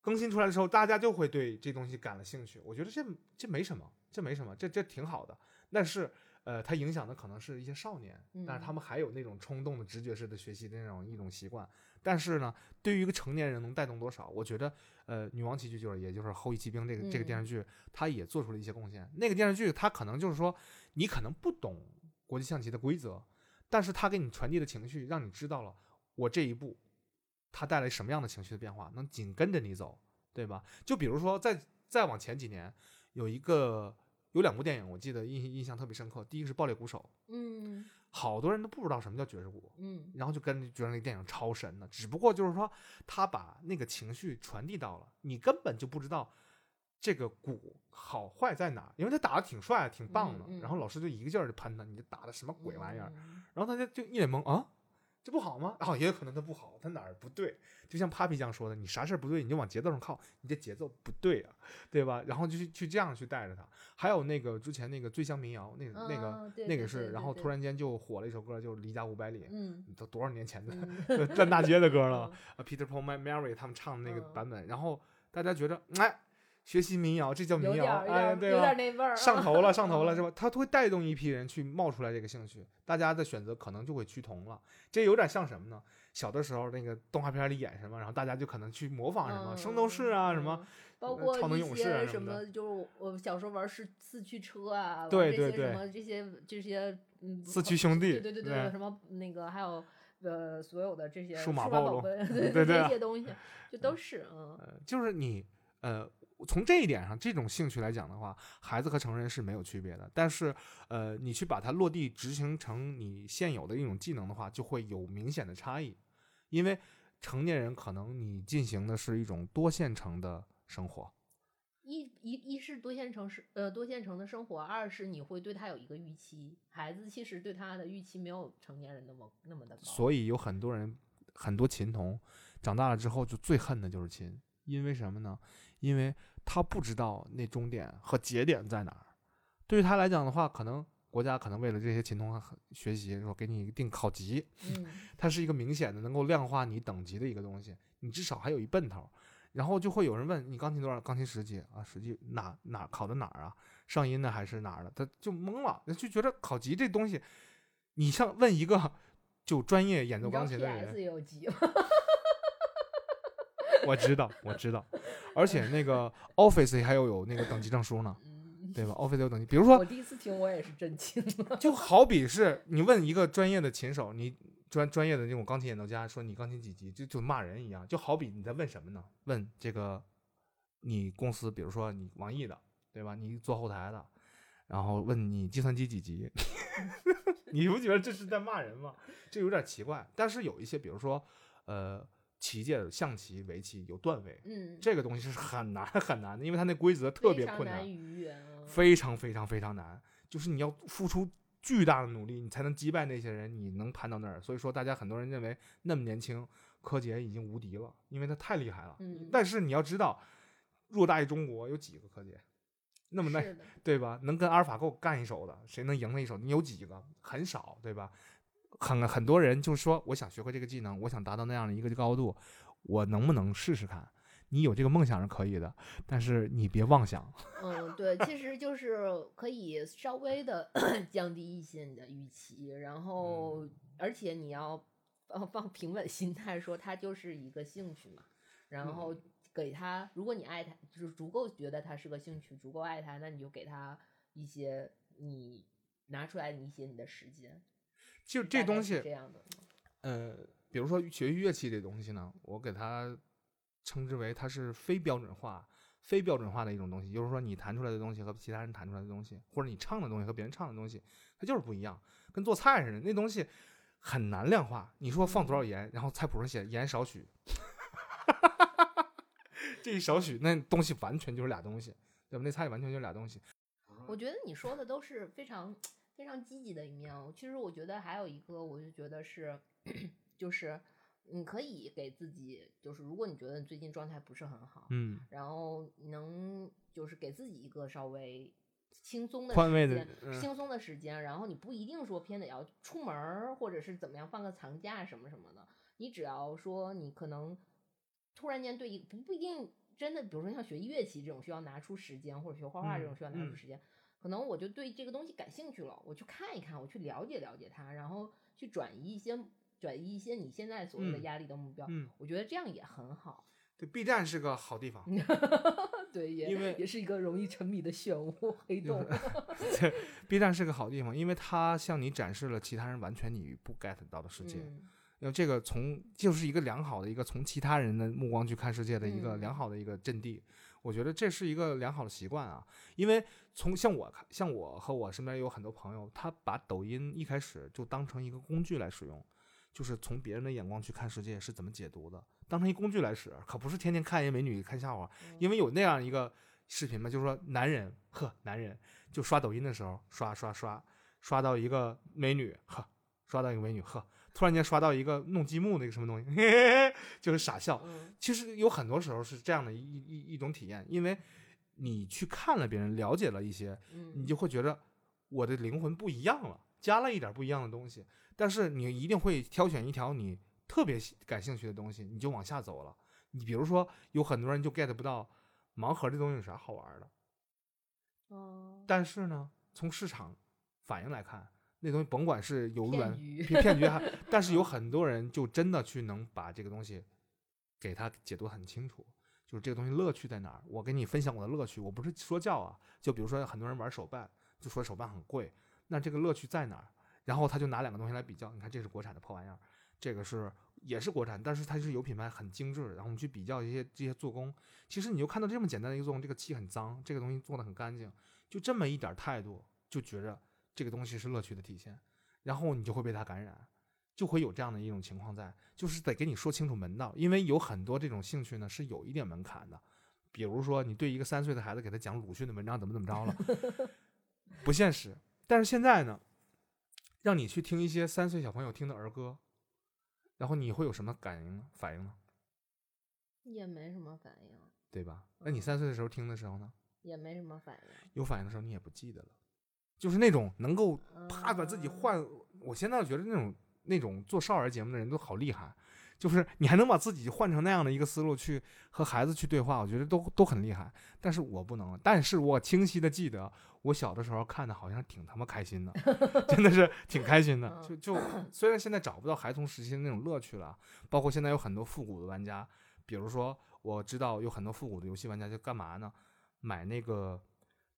更新出来的时候，大家就会对这东西感了兴趣。我觉得这这没什么，这没什么，这这挺好的。但是，呃，它影响的可能是一些少年，但是他嗯们还有那种冲动的、直觉式的学习的那种一种习惯。但是呢，对于一个成年人能带动多少？我觉得，呃，《女王棋局》就是也就是《后羿骑兵》这个这个电视剧，它也做出了一些贡献。那个电视剧它可能就是说，你可能不懂国际象棋的规则，但是它给你传递的情绪，让你知道了我这一步它带来什么样的情绪的变化，能紧跟着你走，对吧？就比如说再再往前几年，有一个有两部电影，我记得印印象特别深刻。第一个是《爆裂鼓手嗯》，好多人都不知道什么叫爵士鼓，嗯然后就跟觉得那个电影超神的。只不过就是说，他把那个情绪传递到了，你根本就不知道这个鼓好坏在哪儿，因为他打的挺帅、挺棒的。嗯嗯然后老师就一个劲儿的喷他，你这打的什么鬼玩意儿？嗯然后他就就一脸懵啊，这不好吗？啊，也有可能他不好，他哪儿不对？就像 Papi 酱说的，你啥事儿不对，你就往节奏上靠，你这节奏不对啊，对吧？然后就去去这样去带着他。还有那个之前那个醉乡民谣，那个、那个那个是，然后突然间就火了一首歌，就是《离家五百里》，嗯都多少年前的嗯 烂大街的歌了。嗯啊，Peter Paul、Mary 他们唱的那个嗯版本，然后大家觉得，哎，学习民谣，这叫民谣，哎，对吧有点？那味儿啊，上头了，上头了，是吧？它会带动一批人去冒出来这个兴趣，大家的选择可能就会趋同了。这有点像什么呢？小的时候那个动画片里演什么，然后大家就可能去模仿什么圣斗士啊，什么嗯，包呃括超能勇士啊什什么就是我小时候玩四四驱车啊，对对对什么这些这些嗯，四驱兄弟对对对对什么那个还有呃所有的这些数码码暴龙贝，对对对啊这些东西，就都是嗯呃，就是你呃，从这一点上，这种兴趣来讲的话，孩子和成人是没有区别的。但是呃，你去把它落地执行成你现有的一种技能的话，就会有明显的差异，因为成年人可能你进行的是一种多线程的生活。一一一是多线程是呃多线程的生活，二是你会对他有一个预期，孩子其实对他的预期没有成年人那么那么的高，所以有很多人，很多琴童长大了之后就最恨的就是琴，因为什么呢？因为他不知道那终点和节点在哪儿。对于他来讲的话，可能国家可能为了这些琴童学习，说给你定考级，嗯它是一个明显的能够量化你等级的一个东西，你至少还有一奔头。然后就会有人问你钢琴多少？钢琴十级啊，十级哪哪考的哪儿啊？上音的还是哪儿的？他就懵了，就觉得考级这东西，你像问一个就专业演奏钢琴的人有级吗？我知道，我知道，而且那个 Office 还有有那个等级证书呢，嗯，对吧？Office 有等级，比如说我第一次听我也是震惊了。就好比是你问一个专业的琴手，你专专业的那种钢琴演奏家说你钢琴几级，就就骂人一样，就好比你在问什么呢？问这个你公司，比如说你网易的，对吧？你做后台的，然后问你计算机几级，你不觉得这是在骂人吗？这有点奇怪。但是有一些，比如说呃，棋界的象棋、围棋有段位，嗯，这个东西是很难很难的，因为它那规则特别困难。非常非常非常难，就是你要付出巨大的努力，你才能击败那些人，你能攀到那儿。所以说，大家很多人认为那么年轻，柯洁已经无敌了，因为他太厉害了。嗯，但是你要知道，偌大一中国有几个柯洁？那么那，对吧？能跟阿尔法狗干一手的，谁能赢他一手？你有几个？很少，对吧？很很多人就说，我想学会这个技能，我想达到那样的一个高度，我能不能试试看？你有这个梦想是可以的，但是你别妄想。嗯，对，其实就是可以稍微的 降低一些你的预期，然后嗯而且你要放放平稳心态，说它就是一个兴趣嘛，然后嗯给他，如果你爱他，就是足够觉得他是个兴趣，足够爱他，那你就给他一些你拿出来你一些你的时间，就这东西这，样的，呃，比如说学乐器这东西呢，我给它称之为它是非标准化、非标准化的一种东西，就是说你弹出来的东西和其他人弹出来的东西，或者你唱的东西和别人唱的东西，它就是不一样，跟做菜似的，那东西很难量化。你说放多少盐，然后菜谱上写盐少许，这一少许，那东西完全就是俩东西，对吧？那菜完全就是俩东西。我觉得你说的都是非常非常积极的一面哦。其实我觉得还有一个，我就觉得是，就是你可以给自己，就是如果你觉得你最近状态不是很好，嗯，然后能就是给自己一个稍微轻松的时间，嗯。轻松的时间，然后你不一定说偏得要出门儿，或者是怎么样放个长假什么什么的，你只要说你可能突然间对一不不一定真的，比如说像学乐器这种需要拿出时间，或者学画画这种嗯需要拿出嗯。时间，可能我就对这个东西感兴趣了，我去看一看，我去了解了解它，然后去转移一些转移一些你现在所谓的嗯压力的目标，嗯，我觉得这样也很好。对，B 站是个好地方。对，也因为也是一个容易沉迷的漩涡黑洞。B 站是个好地方，因为它向你展示了其他人完全你不 get 到的世界。嗯因为这个从就是一个良好的一个从其他人的目光去看世界的一个嗯良好的一个阵地，我觉得这是一个良好的习惯啊。因为从像我看，像我和我身边有很多朋友，他把抖音一开始就当成一个工具来使用，就是从别人的眼光去看世界是怎么解读的，当成一工具来使，可不是天天看一美女看笑话。因为有那样一个视频嘛，就是说男人，呵，男人就刷抖音的时候刷刷刷刷到一个美女，呵，刷到一个美女，呵，突然间刷到一个弄积木那个什么东西，嘿嘿嘿，就是傻笑。嗯其实有很多时候是这样的一一一种体验，因为你去看了别人，了解了一些，嗯，你就会觉得我的灵魂不一样了，加了一点不一样的东西。但是你一定会挑选一条你特别感兴趣的东西，你就往下走了。你比如说，有很多人就 get 不到盲盒这东西有啥好玩的，哦，但是呢，从市场反应来看，那东西甭管是有软骗局骗骗局还，但是有很多人就真的去能把这个东西给他解读得很清楚，就是这个东西乐趣在哪儿。我给你分享我的乐趣，我不是说教啊，就比如说很多人玩手办，就说手办很贵，那这个乐趣在哪儿？然后他就拿两个东西来比较，你看这是国产的破玩意儿，这个是也是国产，但是它是有品牌，很精致。然后我们去比较一些这些做工，其实你就看到这么简单的一个做工，这个漆很脏，这个东西做的很干净，就这么一点态度，就觉着这个东西是乐趣的体现，然后你就会被它感染，就会有这样的一种情况在，就是得给你说清楚门道，因为有很多这种兴趣呢是有一点门槛的，比如说你对一个三岁的孩子给他讲鲁迅的文章怎么怎么着了，不现实。但是现在呢，让你去听一些三岁小朋友听的儿歌，然后你会有什么感应呢？反应呢？也没什么反应，对吧？那你三岁的时候听的时候呢？也没什么反应。有反应的时候你也不记得了，就是那种能够啪把自己嗯换。我现在觉得那种那种做少儿节目的人都好厉害，就是你还能把自己换成那样的一个思路去和孩子去对话，我觉得都都很厉害。但是我不能，但是我清晰的记得我小的时候看的好像挺他妈开心的，真的是挺开心的。就就虽然现在找不到孩童时期的那种乐趣了，包括现在有很多复古的玩家，比如说我知道有很多复古的游戏玩家就干嘛呢？买那个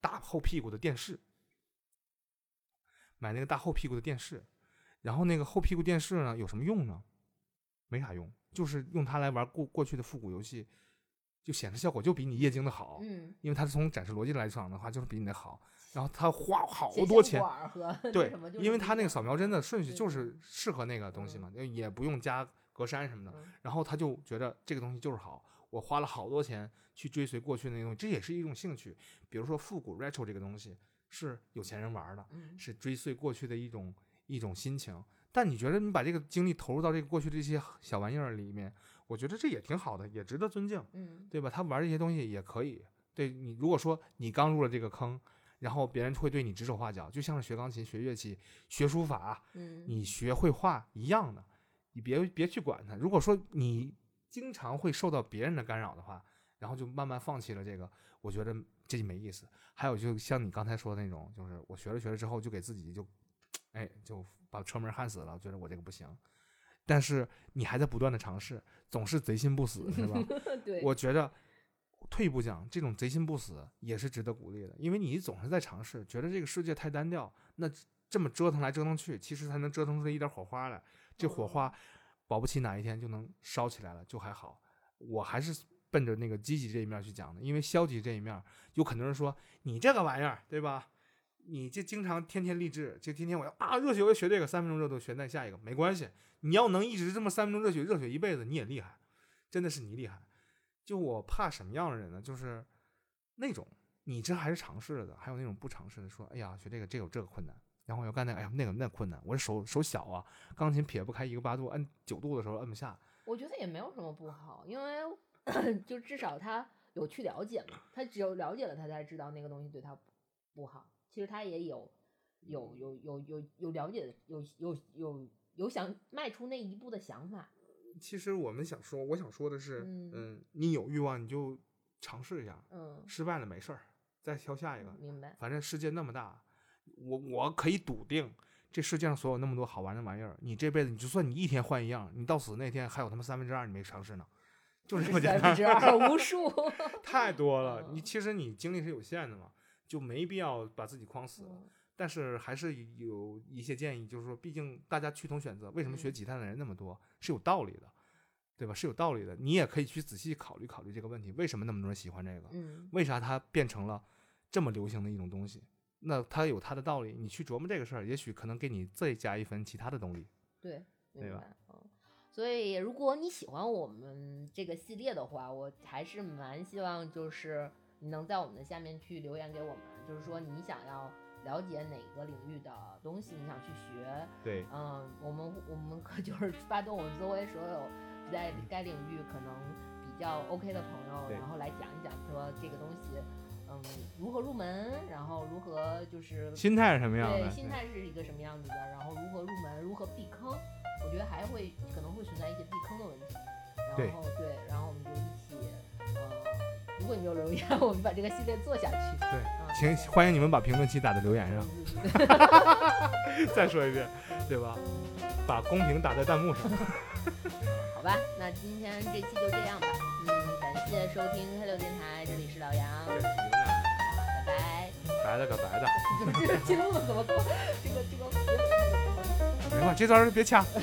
大厚屁股的电视，买那个大厚屁股的电视，然后那个后屁股电视呢，有什么用呢？没啥用，就是用它来玩过过去的复古游戏，就显示效果就比你液晶的好，嗯，因为它是从展示逻辑来讲的话，就是比你的好。然后它花好多钱，对因为不一样它那个扫描针的顺序就是适合那个东西嘛，也不用加格栅什么的。嗯然后他就觉得这个东西就是好，我花了好多钱去追随过去的那些东西，这也是一种兴趣。比如说复古 retro 这个东西是有钱人玩的，嗯是追随过去的一种一种心情。但你觉得你把这个精力投入到这个过去这些小玩意儿里面，我觉得这也挺好的，也值得尊敬，嗯对吧？他玩这些东西也可以。对你，如果说你刚入了这个坑，然后别人会对你指手画脚，就像是学钢琴、学乐器、学书法，嗯，你学绘画一样的，你别别去管它。如果说你经常会受到别人的干扰的话，然后就慢慢放弃了这个，我觉得这就没意思。还有就像你刚才说的那种，就是我学了学了之后，就给自己就，哎，就把车门焊死了，觉得我这个不行。但是你还在不断的尝试，总是贼心不死，是吧？对，我觉得退一步讲，这种贼心不死也是值得鼓励的，因为你总是在尝试，觉得这个世界太单调，那这么折腾来折腾去，其实才能折腾出一点火花来。这火花保不齐哪一天就能烧起来了，就还好。我还是奔着那个积极这一面去讲的，因为消极这一面，有很多人说你这个玩意儿，对吧？你这经常天天励志，就天天我要啊热血，我要学这个，三分钟热度学那下一个没关系。你要能一直这么三分钟热血，热血一辈子，你也厉害，真的是你厉害。就我怕什么样的人呢？就是那种你这还是尝试了的，还有那种不尝试的，说哎呀学这个这有这个困难，然后我要干那个，哎呀那个那困难，我手手小啊，钢琴撇不开一个八度，摁九度的时候摁不下。我觉得也没有什么不好，因为就至少他有去了解嘛，他只有了解了，他才知道那个东西对他不好。其实他也有有有有有有了解的，有有有有想迈出那一步的想法。其实我们想说，我想说的是，嗯嗯，你有欲望你就尝试一下，嗯，失败了没事儿，再挑下一个。明白。反正世界那么大，我我可以笃定，这世界上所有那么多好玩的玩意儿，你这辈子你就算你一天换一样，你到死那天还有他妈三分之二你没尝试呢，就是这么简单三分，之二无数。太多了。嗯你其实你精力是有限的嘛，就没必要把自己框死。嗯但是还是有一些建议，就是说，毕竟大家趋同选择，为什么学嗯吉他的人那么多，是有道理的，对吧？是有道理的。你也可以去仔细考虑考虑这个问题，为什么那么多人喜欢这个？嗯为啥它变成了这么流行的一种东西？那它有它的道理，你去琢磨这个事儿，也许可能给你再加一分其他的动力。对，对吧明白。嗯，所以如果你喜欢我们这个系列的话，我还是蛮希望就是你能在我们的下面去留言给我们，就是说你想要了解哪个领域的东西，你想去学，对，嗯，我们我们可就是 发动我们周围所有在该领域可能比较 OK 的朋友，然后来讲一讲说这个东西，嗯，如何入门，然后如何就是心态是什么样的对，的？心态是一个什么样子的，然后如何入门，如何避坑，我觉得还会可能会存在一些避坑的问题。然后对，然后我们就一起，呃，如果你有留言，我们把这个系列做下去。对嗯，请欢迎你们把评论区打在留言上。再说一遍，对吧？把公屏打在弹幕上。好吧，那今天这期就这样吧。嗯，感谢收听黑六电台，这里是老杨，拜拜。白的个白的，这个节目怎么过？这个这个行了，这段儿别掐，